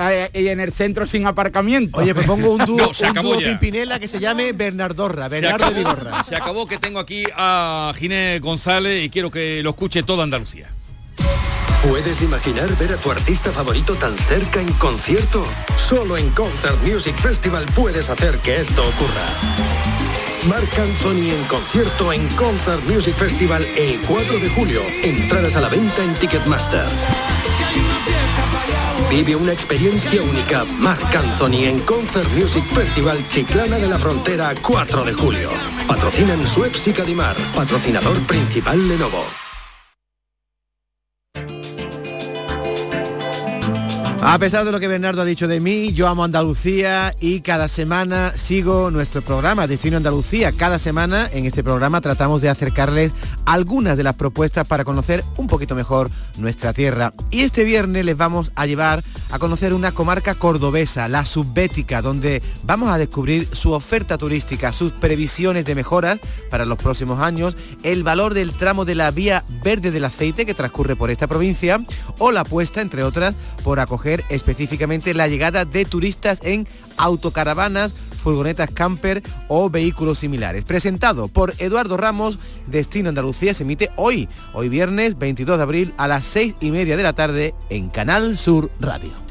Eh, y en el centro sin aparcamiento. Oye, pues pongo un dúo, No, se un acabó dúo. Pimpinela que se llame Bernardorra, Se Bernardo acabó, Vigorra. se acabó que tengo aquí a Ginés González y quiero que lo escuche toda Andalucía. ¿Puedes imaginar ver a tu artista favorito tan cerca en concierto? Solo en Concert Music Festival puedes hacer que esto ocurra. Marc Anthony en concierto en Concert Music Festival el 4 de julio. Entradas a la venta en Ticketmaster. Vive una experiencia única. Marc Anthony en Concert Music Festival Chiclana de la Frontera 4 de julio. Patrocinan Suez y Cadimar. Patrocinador principal Lenovo. A pesar de lo que Bernardo ha dicho de mí, yo amo Andalucía y cada semana sigo nuestro programa Destino Andalucía. Cada semana en este programa tratamos de acercarles algunas de las propuestas para conocer un poquito mejor nuestra tierra. Y este viernes les vamos a llevar a conocer una comarca cordobesa, la subbética, donde vamos a descubrir su oferta turística, sus previsiones de mejoras para los próximos años, el valor del tramo de la vía verde del aceite que transcurre por esta provincia o la apuesta, entre otras, por acoger específicamente la llegada de turistas en autocaravanas furgonetas camper o vehículos similares. Presentado por Eduardo Ramos, Destino Andalucía se emite hoy, hoy viernes 22 de abril a las 6 y media de la tarde en Canal Sur Radio.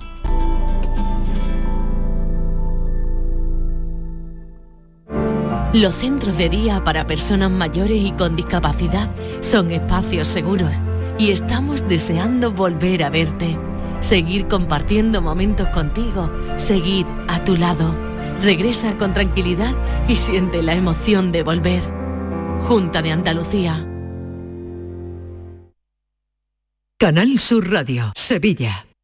Los centros de día para personas mayores y con discapacidad son espacios seguros y estamos deseando volver a verte, seguir compartiendo momentos contigo, seguir a tu lado. Regresa con tranquilidad y siente la emoción de volver. Junta de Andalucía. Canal Sur Radio, Sevilla.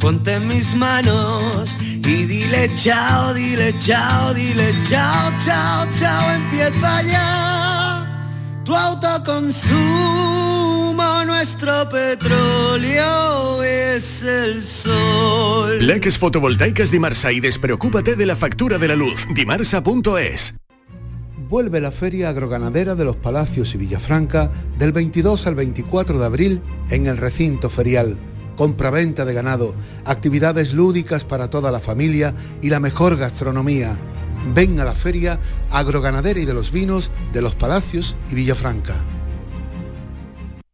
ponte en mis manos y dile chao, dile chao, dile chao, chao, chao, empieza ya tu autoconsumo, nuestro petróleo es el sol. Leques fotovoltaicas Dimarsa y despreocúpate de la factura de la luz. Dimarsa.es vuelve la Feria Agroganadera de los Palacios y Villafranca del 22 al 24 de abril en el recinto ferial. Compra-venta de ganado, actividades lúdicas para toda la familia y la mejor gastronomía. Ven a la Feria Agroganadera y de los Vinos de los Palacios y Villafranca.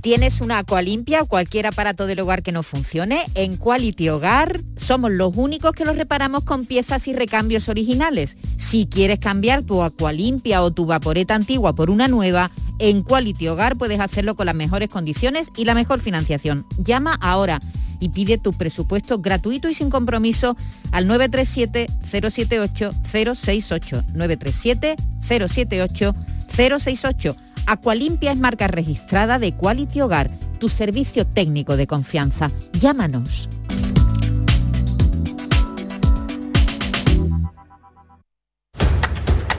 ¿Tienes una limpia o cualquier aparato del hogar que no funcione? En Quality Hogar somos los únicos que los reparamos con piezas y recambios originales. Si quieres cambiar tu limpia o tu vaporeta antigua por una nueva, en Quality Hogar puedes hacerlo con las mejores condiciones y la mejor financiación. Llama ahora y pide tu presupuesto gratuito y sin compromiso al 937-078-068. 937-078-068 Aqualimpia es marca registrada de Quality Hogar, tu servicio técnico de confianza. Llámanos.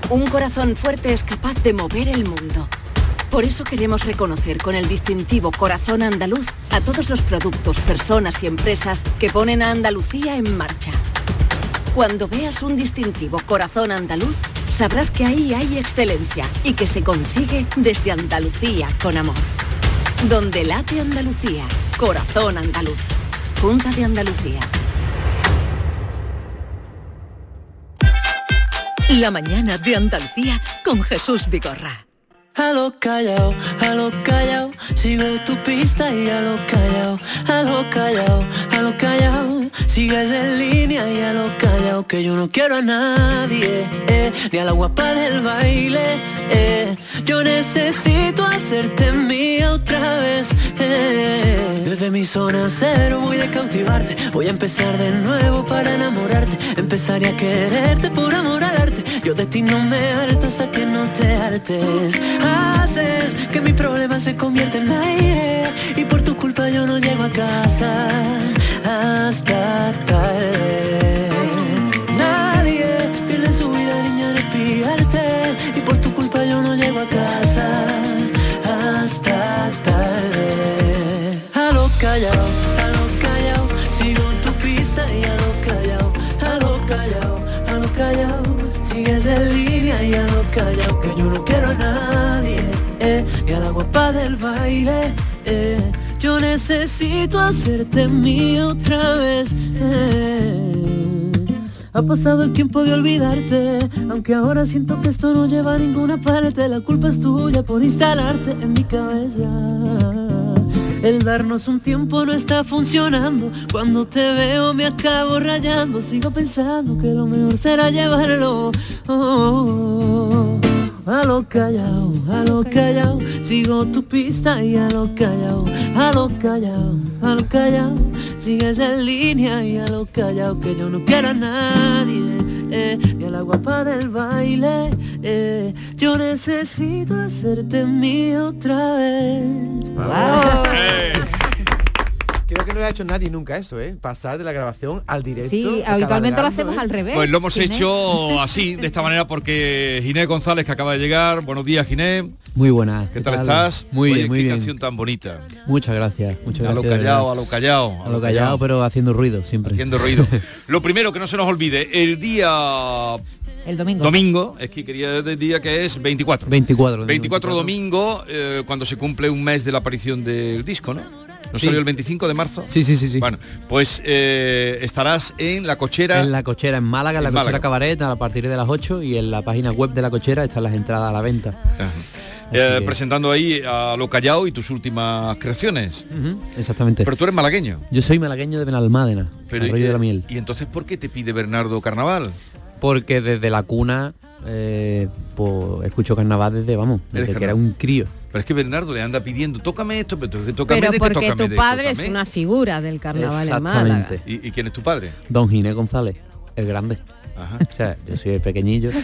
Un corazón fuerte es capaz de mover el mundo. Por eso queremos reconocer con el distintivo Corazón Andaluz a todos los productos, personas y empresas que ponen a Andalucía en marcha. Cuando veas un distintivo Corazón Andaluz, sabrás que ahí hay excelencia y que se consigue desde Andalucía con amor. Donde late Andalucía, corazón andaluz. Junta de Andalucía. La mañana de Andalucía con Jesús Vigorra. A lo callao, a lo callao, sigo tu pista y a lo callao, a lo callao, a lo callao, sigues en línea y a lo callao, que yo no quiero a nadie, ni a la guapa del baile, eh, yo necesito hacerte mía otra vez, eh, desde mi zona cero voy a cautivarte, voy a empezar de nuevo para enamorarte, empezaré a quererte por amor al arte, yo de ti no me harto hasta que no te hartes. Haces que mi problema se convierta en aire y por tu culpa yo no llego a casa hasta tarde. Callao, que yo no quiero a nadie, eh, y a la guapa del baile, eh, yo necesito hacerte mío otra vez. eh. Ha pasado el tiempo de olvidarte, aunque ahora siento que esto no lleva a ninguna parte. La culpa es tuya por instalarte en mi cabeza. El darnos un tiempo no está funcionando. Cuando te veo me acabo rayando. Sigo pensando que lo mejor será llevarlo oh, oh, oh, a lo callao, a lo callao, sigo tu pista y a lo callao, a lo callao, a lo callao, sigues en línea y a lo callao, que yo no quiero a nadie, eh, ni a la guapa del baile, eh, yo necesito hacerte mío otra vez. No ha hecho nadie nunca eso, ¿eh? Pasar de la grabación al directo. Sí, a habitualmente lo hacemos ¿eh? al revés. Pues lo hemos Ginés. hecho así, de esta manera, porque Ginés González, que acaba de llegar. Buenos días, Ginés. Muy buenas. ¿Qué tal estás? Muy Oye, bien, muy qué bien. canción tan bonita. Muchas gracias. Muchas A lo gracias. de callao, verdad. a lo callao. A lo callado, pero haciendo ruido siempre. Haciendo ruido. Lo primero que no se nos olvide, el día El domingo. domingo, es que quería decir día que es 24. 24. 24 domingo, eh, cuando se cumple un mes de la aparición del disco, ¿no? ¿No Sí. salió el 25 de marzo? Sí, sí, sí, sí. Bueno, pues eh, estarás en la cochera. En la cochera en Málaga, en la cochera Málaga. Cabaret, a partir de las 8 y en la página web de la cochera están las entradas a la venta. eh, que- presentando ahí a Lo Callao y tus últimas creaciones. Exactamente. Pero tú eres malagueño. Yo soy malagueño de Benalmádena, Pero, Arroyo de eh, la Miel. ¿Y entonces por qué te pide Bernardo Carnaval? Porque desde la cuna eh, pues, escucho carnaval desde, vamos, desde que era un crío. Pero es que Bernardo le anda pidiendo, tócame esto, pero tócame Pero de que porque tócame tu de, padre es una figura del carnaval en Málaga. Exactamente. ¿Y, y quién es tu padre? Don Ginés González, el grande. O sea, yo soy el pequeñillo.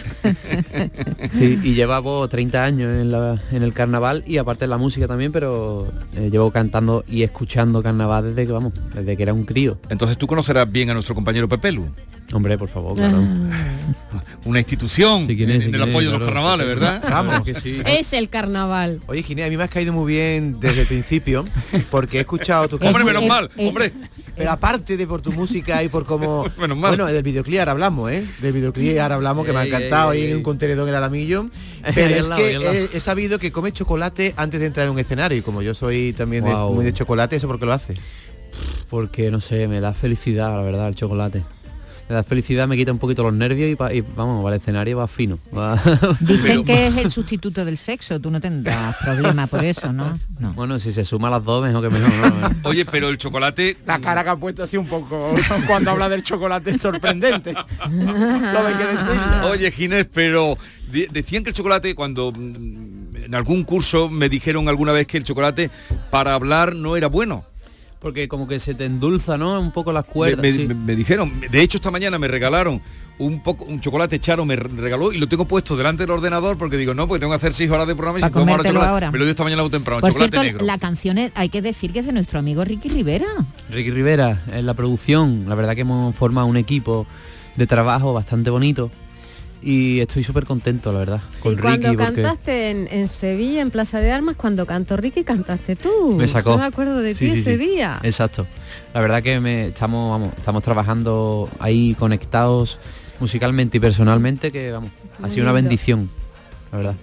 Sí, y llevamos 30 años en, la- en el carnaval y aparte en la música también, pero eh, llevo cantando y escuchando carnaval desde que vamos, desde que era un crío. Entonces tú conocerás bien a nuestro compañero Pepelu. Hombre, por favor, claro. Una institución quién es, en, sí, en el quién es, apoyo de los claro. carnavales, ¿verdad? Vamos. que sí. Es el carnaval. Oye, Ginés, a mí me has caído muy bien desde el principio, porque he escuchado tu Hombre, menos mal, hombre. Pero aparte de por tu música y por cómo... Menos mal. Bueno, del videoclip ahora hablamos, ¿eh? Del videoclip ahora hablamos, que me ha encantado ahí en un contenedor en el Alamillo. Pero es que he, he sabido que comes chocolate antes de entrar en un escenario y como yo soy también de- muy de chocolate, ¿eso por qué lo hace? Porque, no sé, me da felicidad, la verdad, el chocolate. Me da felicidad, me quita un poquito los nervios y, pa- y, vamos, va al escenario va fino. va- Dicen que es el sustituto del sexo, tú no tendrás problema por eso, ¿no? No. Bueno, si se suma las dos, mejor que mejor. ¿no? Oye, pero el chocolate... La cara que ha puesto así un poco cuando habla del chocolate es sorprendente. Todo hay que decirlo. Oye, Ginés, pero de- decían que el chocolate, cuando mm, en algún curso me dijeron alguna vez que el chocolate para hablar no era bueno. Porque como que se te endulza, ¿no? Un poco las cuerdas. me, sí. me- me dijeron, de hecho esta mañana me regalaron un poco un chocolate Charo me regaló y lo tengo puesto delante del ordenador porque digo, no, porque tengo que hacer seis horas de programa y si tomo ahora ahora. me lo dio esta mañana muy temprano, Por chocolate cierto, negro. la canción es- hay que decir que es de nuestro amigo Ricky Rivera. Ricky Rivera en la producción, la verdad que hemos formado un equipo de trabajo bastante bonito y estoy súper contento, la verdad, con Y cuando Ricky porque cantaste en, en Sevilla, en Plaza de Armas, cuando cantó Ricky, cantaste tú. me sacó. No me acuerdo de ti sí, ese sí. día. Exacto. La verdad que me, estamos, vamos, estamos trabajando ahí conectados musicalmente y personalmente que vamos, ha sido una bendición, la verdad.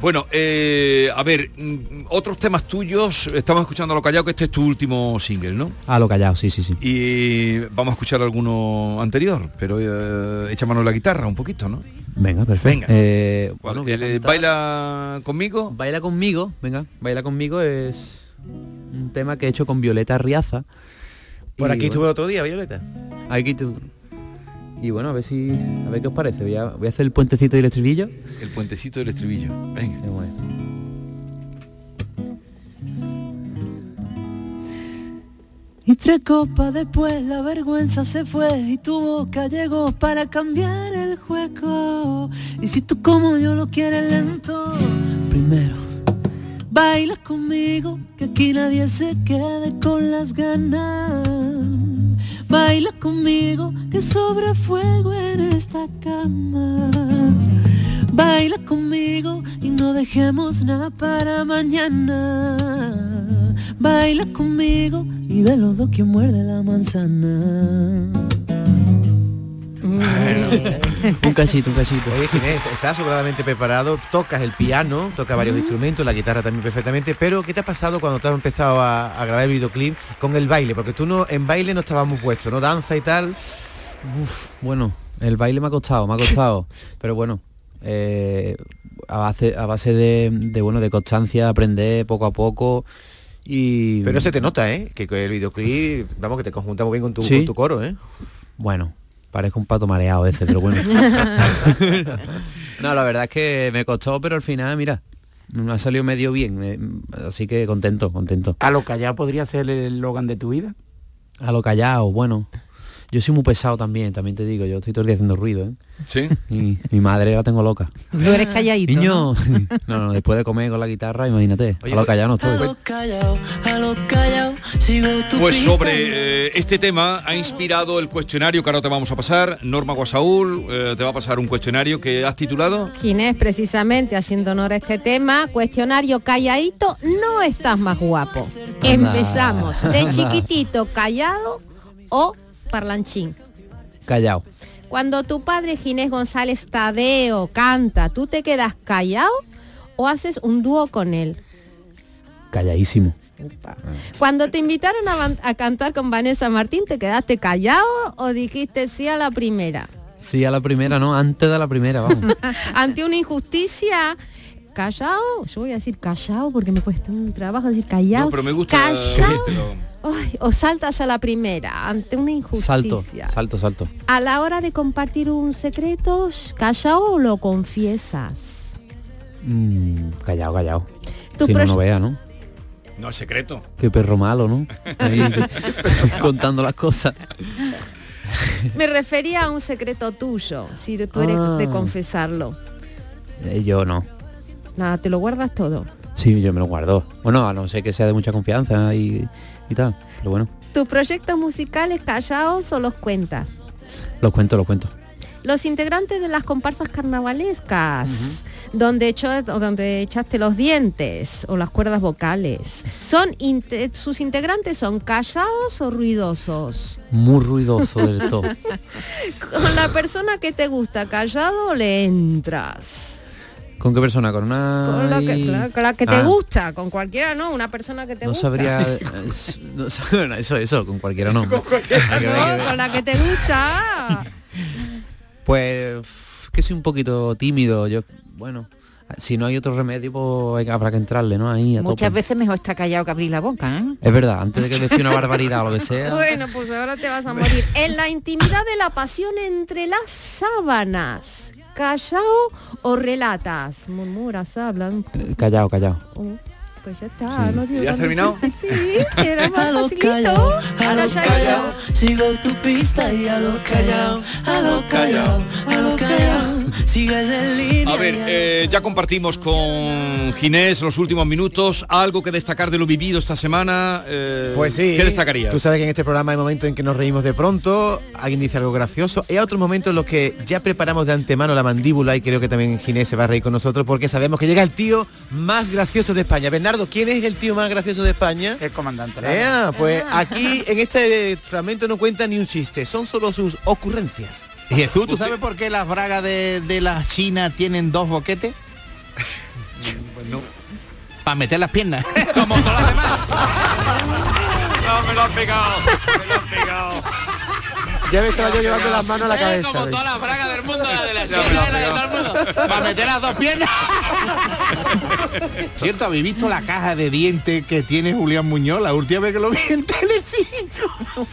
Bueno, eh, a ver, mm, otros temas tuyos, estamos escuchando a lo callado que este es tu último single, ¿no? Ah, lo callado, sí, sí, sí. Y vamos a escuchar alguno anterior, pero eh, echa mano a la guitarra un poquito, ¿no? Venga, perfecto. Venga. Eh, bueno, a cantar. ¿Baila conmigo? Baila conmigo, venga, baila conmigo es un tema que he hecho con Violeta Riaza. Por Y, aquí estuve bueno, el otro día, Violeta. Aquí tú. Y bueno, a ver si. A ver qué os parece. Voy a, voy a hacer el puentecito y el estribillo. El puentecito del estribillo. Venga. Y tres copas después la vergüenza se fue y tu boca llegó para cambiar el juego. Y si tú como yo lo quieres lento, primero baila conmigo, que aquí nadie se quede con las ganas. Baila conmigo, que sobra fuego en esta cama. Baila conmigo y no dejemos nada para mañana. Baila conmigo y de los dos muerde la manzana. Un cachito, un cachito. Oye, Ginés, estás sobradamente preparado, tocas el piano, tocas varios instrumentos, la guitarra también perfectamente, pero ¿qué te ha pasado cuando te has empezado a, a grabar el videoclip con el baile? Porque tú no en baile no estabas muy puesto, ¿no? Danza y tal. Uf, bueno, el baile me ha costado, me ha costado. pero bueno, eh, a base, a base de, de, bueno, de constancia, aprender poco a poco. Y Pero se te nota, ¿eh? Que el videoclip, vamos, que te conjunta muy bien con tu, Sí. con tu coro, ¿eh? Bueno, parezco un pato mareado ese, pero bueno. No, la verdad es que me costó, pero al final, mira, me ha salido medio bien. eh, Así que contento, contento. A lo callado podría ser el eslogan de tu vida. A lo callado, bueno. Yo soy muy pesado también, también te digo, yo estoy todo el día haciendo ruido, ¿eh? Sí. Y mi madre la tengo loca. Tú eres calladito. Niño, ¿no? no, no, después de comer con la guitarra, imagínate. a lo callado no estoy. Callao, a lo callao, sigo tu Pues sobre eh, este tema ha inspirado el cuestionario que ahora te vamos a pasar. Norma Guasaúl eh, te va a pasar un cuestionario que has titulado Ginés, precisamente haciendo honor a este tema, cuestionario calladito, no estás más guapo. Empezamos. De chiquitito, callado o parlanchín. Callado. Cuando tu padre Ginés González Tadeo canta, ¿tú te quedas callado o haces un dúo con él? Calladísimo. Cuando te invitaron a, cantar con Vanessa Martín, ¿te quedaste callado o dijiste sí a la primera? Sí, a la primera, ¿no? Antes de la primera, vamos. Ante una injusticia, callado, yo voy a decir callado porque me cuesta un trabajo decir callado. No, pero me gusta Callao, ay, o saltas a la primera ante una Salto, injusticia. salto, salto. A la hora de compartir un secreto, callado o lo confiesas. Mm, callado, callado. Tu Si no, no vea, ¿no? No es secreto. Qué perro malo, ¿no? Ahí, contando las cosas. Me refería a un secreto tuyo, si tú eres de Ah. confesarlo. Eh, yo no. Nada, te lo guardas todo. Sí, yo me lo guardo. Bueno, a no ser que sea de mucha confianza y, y tal. Pero bueno, ¿Tus proyectos musicales callados o los cuentas? lo cuento, lo cuento. Los integrantes de las comparsas carnavalescas, donde, echó- donde echaste los dientes o las cuerdas vocales, son inte- sus integrantes son callados o ruidosos. Muy ruidoso del todo. Con la persona que te gusta, callado o le entras. ¿Con qué persona? Con una... Con la que, con la que te Ah, gusta, con cualquiera no, una persona que te No gusta. sabría... eh, no sab- eso, eso, con cualquiera no. Que No, con la que te gusta. Pues que soy un poquito tímido. Yo, bueno, si no hay otro remedio, pues hay que- habrá que entrarle, ¿no? Ahí a Muchas tope. veces mejor está callado que abrir la boca, ¿eh? Es verdad, antes de que decir una barbaridad o lo que sea. Bueno, pues ahora te vas a morir. En la intimidad de la pasión entre las sábanas, ¿callao o relatas? Murmuras, hablan. eh, Callado, callado. Oh, pues ya está, Sí. no digo ¿Ya has terminado? Sí, era más A lo facilito. callao, a lo callao, sigo tu pista y a lo callao, a lo callao, a lo callao, sigues en línea. A ver, eh, ya compartimos con Ginés los últimos minutos. ¿Algo que destacar de lo vivido esta semana? Eh, Pues sí. ¿Qué destacarías? Tú sabes que en este programa hay momentos en que nos reímos de pronto, alguien dice algo gracioso, y hay otros momentos en los que ya preparamos de antemano la mandíbula y creo que también Ginés se va a reír con nosotros porque sabemos que llega el tío más gracioso de España. Bernardo, ¿quién es el tío más gracioso de España? El comandante. Ea, pues aquí en este fragmento no cuenta ni un chiste, son solo sus ocurrencias. Jesús, ¿tú sabes por qué las bragas de, de la China tienen dos boquetes? Para meter las piernas. Como todas las demás. No, me lo has pegado. Me lo has pegado. Ya me estaba yo llevando las manos a la cabeza. Como todas las bragas del mundo, la de la Ya me China lo y la de todo el mundo. Para meter las dos piernas. Cierto, ¿habéis visto la caja de dientes que tiene Julián Muñoz? La última vez que lo vi en Telecinco.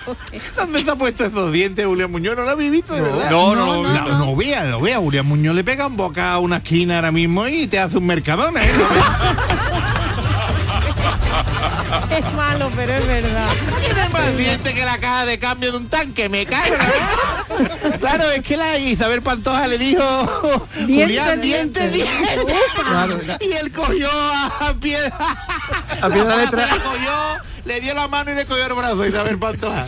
¿Dónde se ha puesto esos dientes Julián Muñoz? ¿No lo habéis visto de No. verdad? No, no, no, no, no. no vea, no vea. Julián Muñoz le pega un boca a una esquina ahora mismo y te hace un mercadona, ¿eh? Es malo, pero es verdad. Tiene más dientes que la caja de cambio de un tanque, me cago. ¿no? Claro, es que la Isabel Pantoja le dijo Julián, dientes, dientes. Claro. Y él cogió a pie A pie de la letra. Le dio la mano y le cogió el brazo a Isabel Pantoja.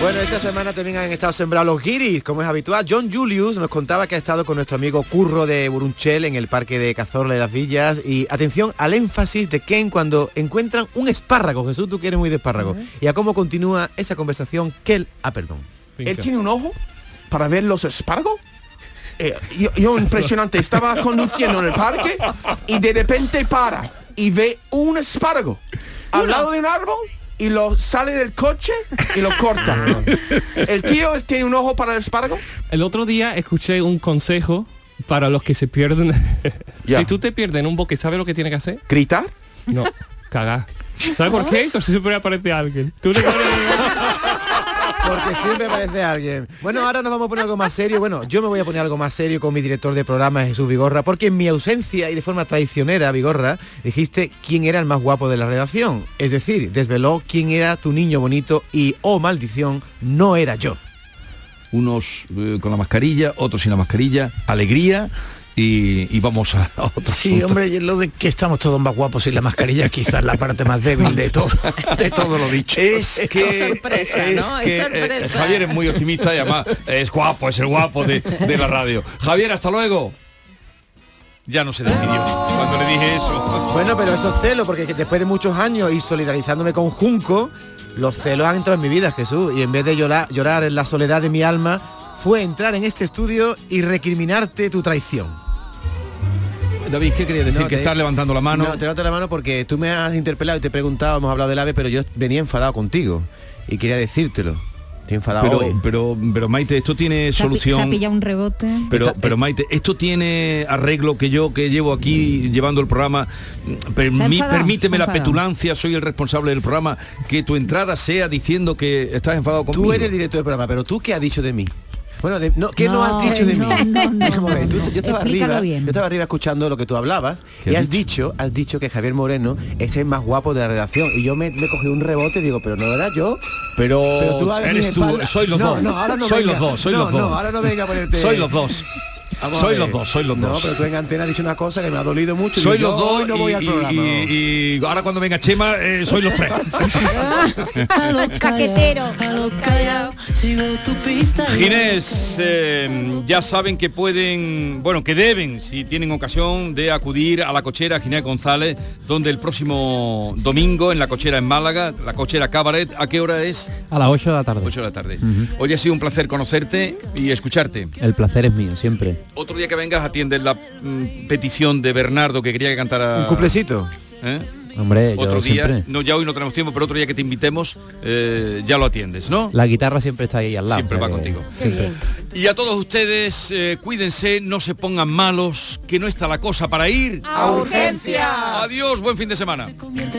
Bueno, esta semana también han estado sembrados los guiris, como es habitual. John Julius nos contaba que ha estado con nuestro amigo Curro de Burunchel en el parque de Cazorla de las Villas. Y atención al énfasis de Ken cuando encuentran un espárrago. Jesús, tú que eres muy de espárrago. Y a cómo continúa esa conversación. Kel, ah, perdón. Él tiene un ojo para ver los espárragos. Eh, yo, yo impresionante, estaba conduciendo en el parque y de repente para y ve un espárrago al lado de un árbol y lo sale del coche y lo corta. El tío es- tiene un ojo para el espárrago. El otro día escuché un consejo para los que se pierden. Si tú te pierdes en un bosque, ¿sabes lo que tienes que hacer? ¿Gritar? No, cagar. ¿Sabes por qué? Entonces siempre aparece alguien. Tú le pones- Porque siempre aparece alguien. Bueno, ahora nos vamos a poner algo más serio. Bueno, yo me voy a poner algo más serio con mi director de programa, Jesús Vigorra, porque en mi ausencia y de forma traicionera, Vigorra, dijiste quién era el más guapo de la redacción. Es decir, desveló quién era tu niño bonito y, oh maldición, no era yo. Unos eh, con la mascarilla, otros sin la mascarilla, alegría. Y, y vamos a, otro Sí, asunto. hombre, y lo de que estamos todos más guapos y la mascarilla es quizás la parte más débil de todo, de todo lo dicho. Es que, sorpresa, ¿no? Es que, eh, sorpresa. Javier es muy optimista y además es guapo, es el guapo de, de la radio. Javier, hasta luego. Ya no se despidió cuando le dije eso. Bueno, pero esos celos, porque que después de muchos años y solidarizándome con Junco, los celos han entrado en mi vida, Jesús, y en vez de llorar, llorar en la soledad de mi alma, fue entrar en este estudio y recriminarte tu traición. David, ¿qué quería decir? No, que te- estás levantando la mano. No, te levanto la mano porque tú me has interpelado y te he preguntado, hemos hablado del ave, pero yo venía enfadado contigo y quería decírtelo. Estoy enfadado pero, hoy. pero, pero Maite, esto tiene Se pi- Se ha solución. pillado un rebote. Pero, pero Maite, esto tiene arreglo que yo que llevo aquí llevando el programa, enfadado, permíteme la enfadado. petulancia, soy el responsable del programa, que tu entrada sea diciendo que estás enfadado conmigo. Tú eres el director del programa, pero tú qué has dicho de mí. Bueno, de- no, ¿qué no, No, has dicho de no, mí? no, no, Déjame ver, no, tú- no. yo estaba arriba, yo estaba arriba escuchando lo que tú hablabas ¿Qué y has dicho, has dicho que Javier Moreno es el más guapo de la redacción y yo me, me cogí un rebote y digo, pero no era yo. Pero, tú eres tú, espalda- soy los dos. no, ahora no soy venga. los dos, soy los dos. no, ahora no venga a ponerte- Soy los dos. Vamos soy los dos, soy los No, dos. pero tú en antena has dicho una cosa que me ha dolido mucho. y soy yo los dos hoy no voy y, al y- programa. y- y ahora cuando venga Chema eh, soy los tres. Caquetero. Sigo tu pista. y- Ginés, eh, ya saben que pueden, bueno, que deben, si tienen ocasión, de acudir a la cochera Ginés González, donde el próximo domingo en la cochera en Málaga, la cochera Cabaret, ¿a qué hora es? A las 8 de la tarde. 8 de la tarde. Hoy ha sido un placer conocerte y escucharte. El placer es mío, siempre. Otro día que vengas atiendes la mm, petición de Bernardo que quería que cantara... Un cuplecito. ¿Eh? Hombre, yo Otro día, siempre. no ya hoy no tenemos tiempo, pero otro día que te invitemos eh, ya lo atiendes, ¿no? La guitarra siempre está ahí al lado. Siempre va que- contigo. Siempre. Y a todos ustedes, eh, cuídense, no se pongan malos, que no está la cosa para ir. A urgencia. Adiós, buen fin de semana. convierte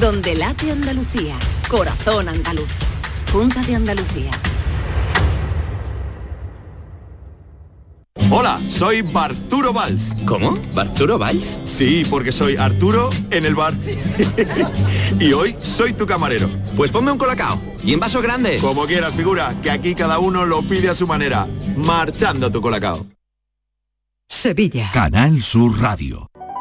Donde late Andalucía, Corazón Andaluz. Junta de Andalucía. Hola, soy Barturo Valls. ¿Cómo? ¿Barturo Valls? Sí, porque soy Arturo en el bar. y hoy soy tu camarero. Pues ponme un colacao. Y en vaso grande. Como quieras, figura, que aquí cada uno lo pide a su manera. Marchando tu colacao. Sevilla. Canal Sur Radio.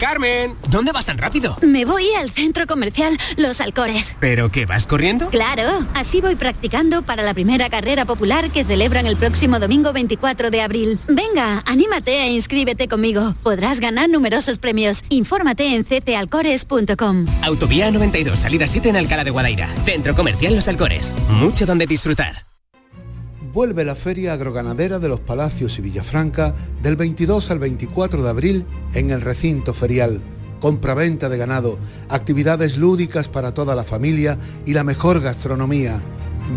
Carmen, ¿dónde vas tan rápido? Me voy al centro comercial Los Alcores. ¿Pero qué vas corriendo? Claro, así voy practicando para la primera carrera popular que celebran el próximo domingo 24 de abril. Venga, anímate e inscríbete conmigo. Podrás ganar numerosos premios. Infórmate en ctalcores.com. Autovía 92, salida 7 en Alcalá de Guadaira. Centro Comercial Los Alcores. Mucho donde disfrutar. Vuelve la Feria Agroganadera de los Palacios y Villafranca del 22 al 24 de abril en el recinto ferial. Compraventa de ganado, actividades lúdicas para toda la familia y la mejor gastronomía.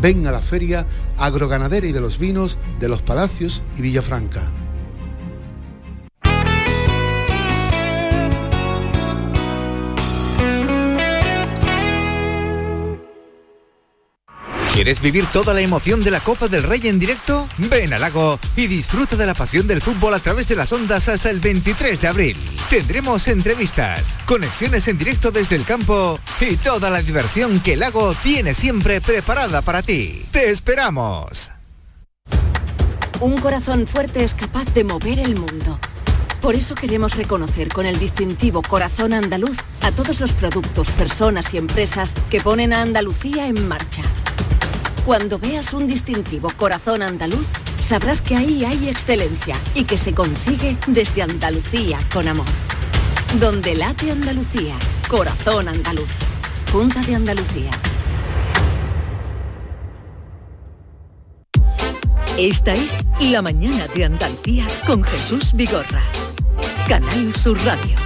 Ven a la Feria Agroganadera y de los Vinos de los Palacios y Villafranca. ¿Quieres vivir toda la emoción de la Copa del Rey en directo? Ven al lago y disfruta de la pasión del fútbol a través de las ondas hasta el 23 de abril. Tendremos entrevistas, conexiones en directo desde el campo y toda la diversión que el lago tiene siempre preparada para ti. ¡Te esperamos! Un corazón fuerte es capaz de mover el mundo. Por eso queremos reconocer con el distintivo Corazón Andaluz a todos los productos, personas y empresas que ponen a Andalucía en marcha. Cuando veas un distintivo Corazón Andaluz, sabrás que ahí hay excelencia y que se consigue desde Andalucía con amor. Donde late Andalucía, Corazón Andaluz. Junta de Andalucía. Esta es La mañana de Andalucía con Jesús Vigorra. Canal Sur Radio.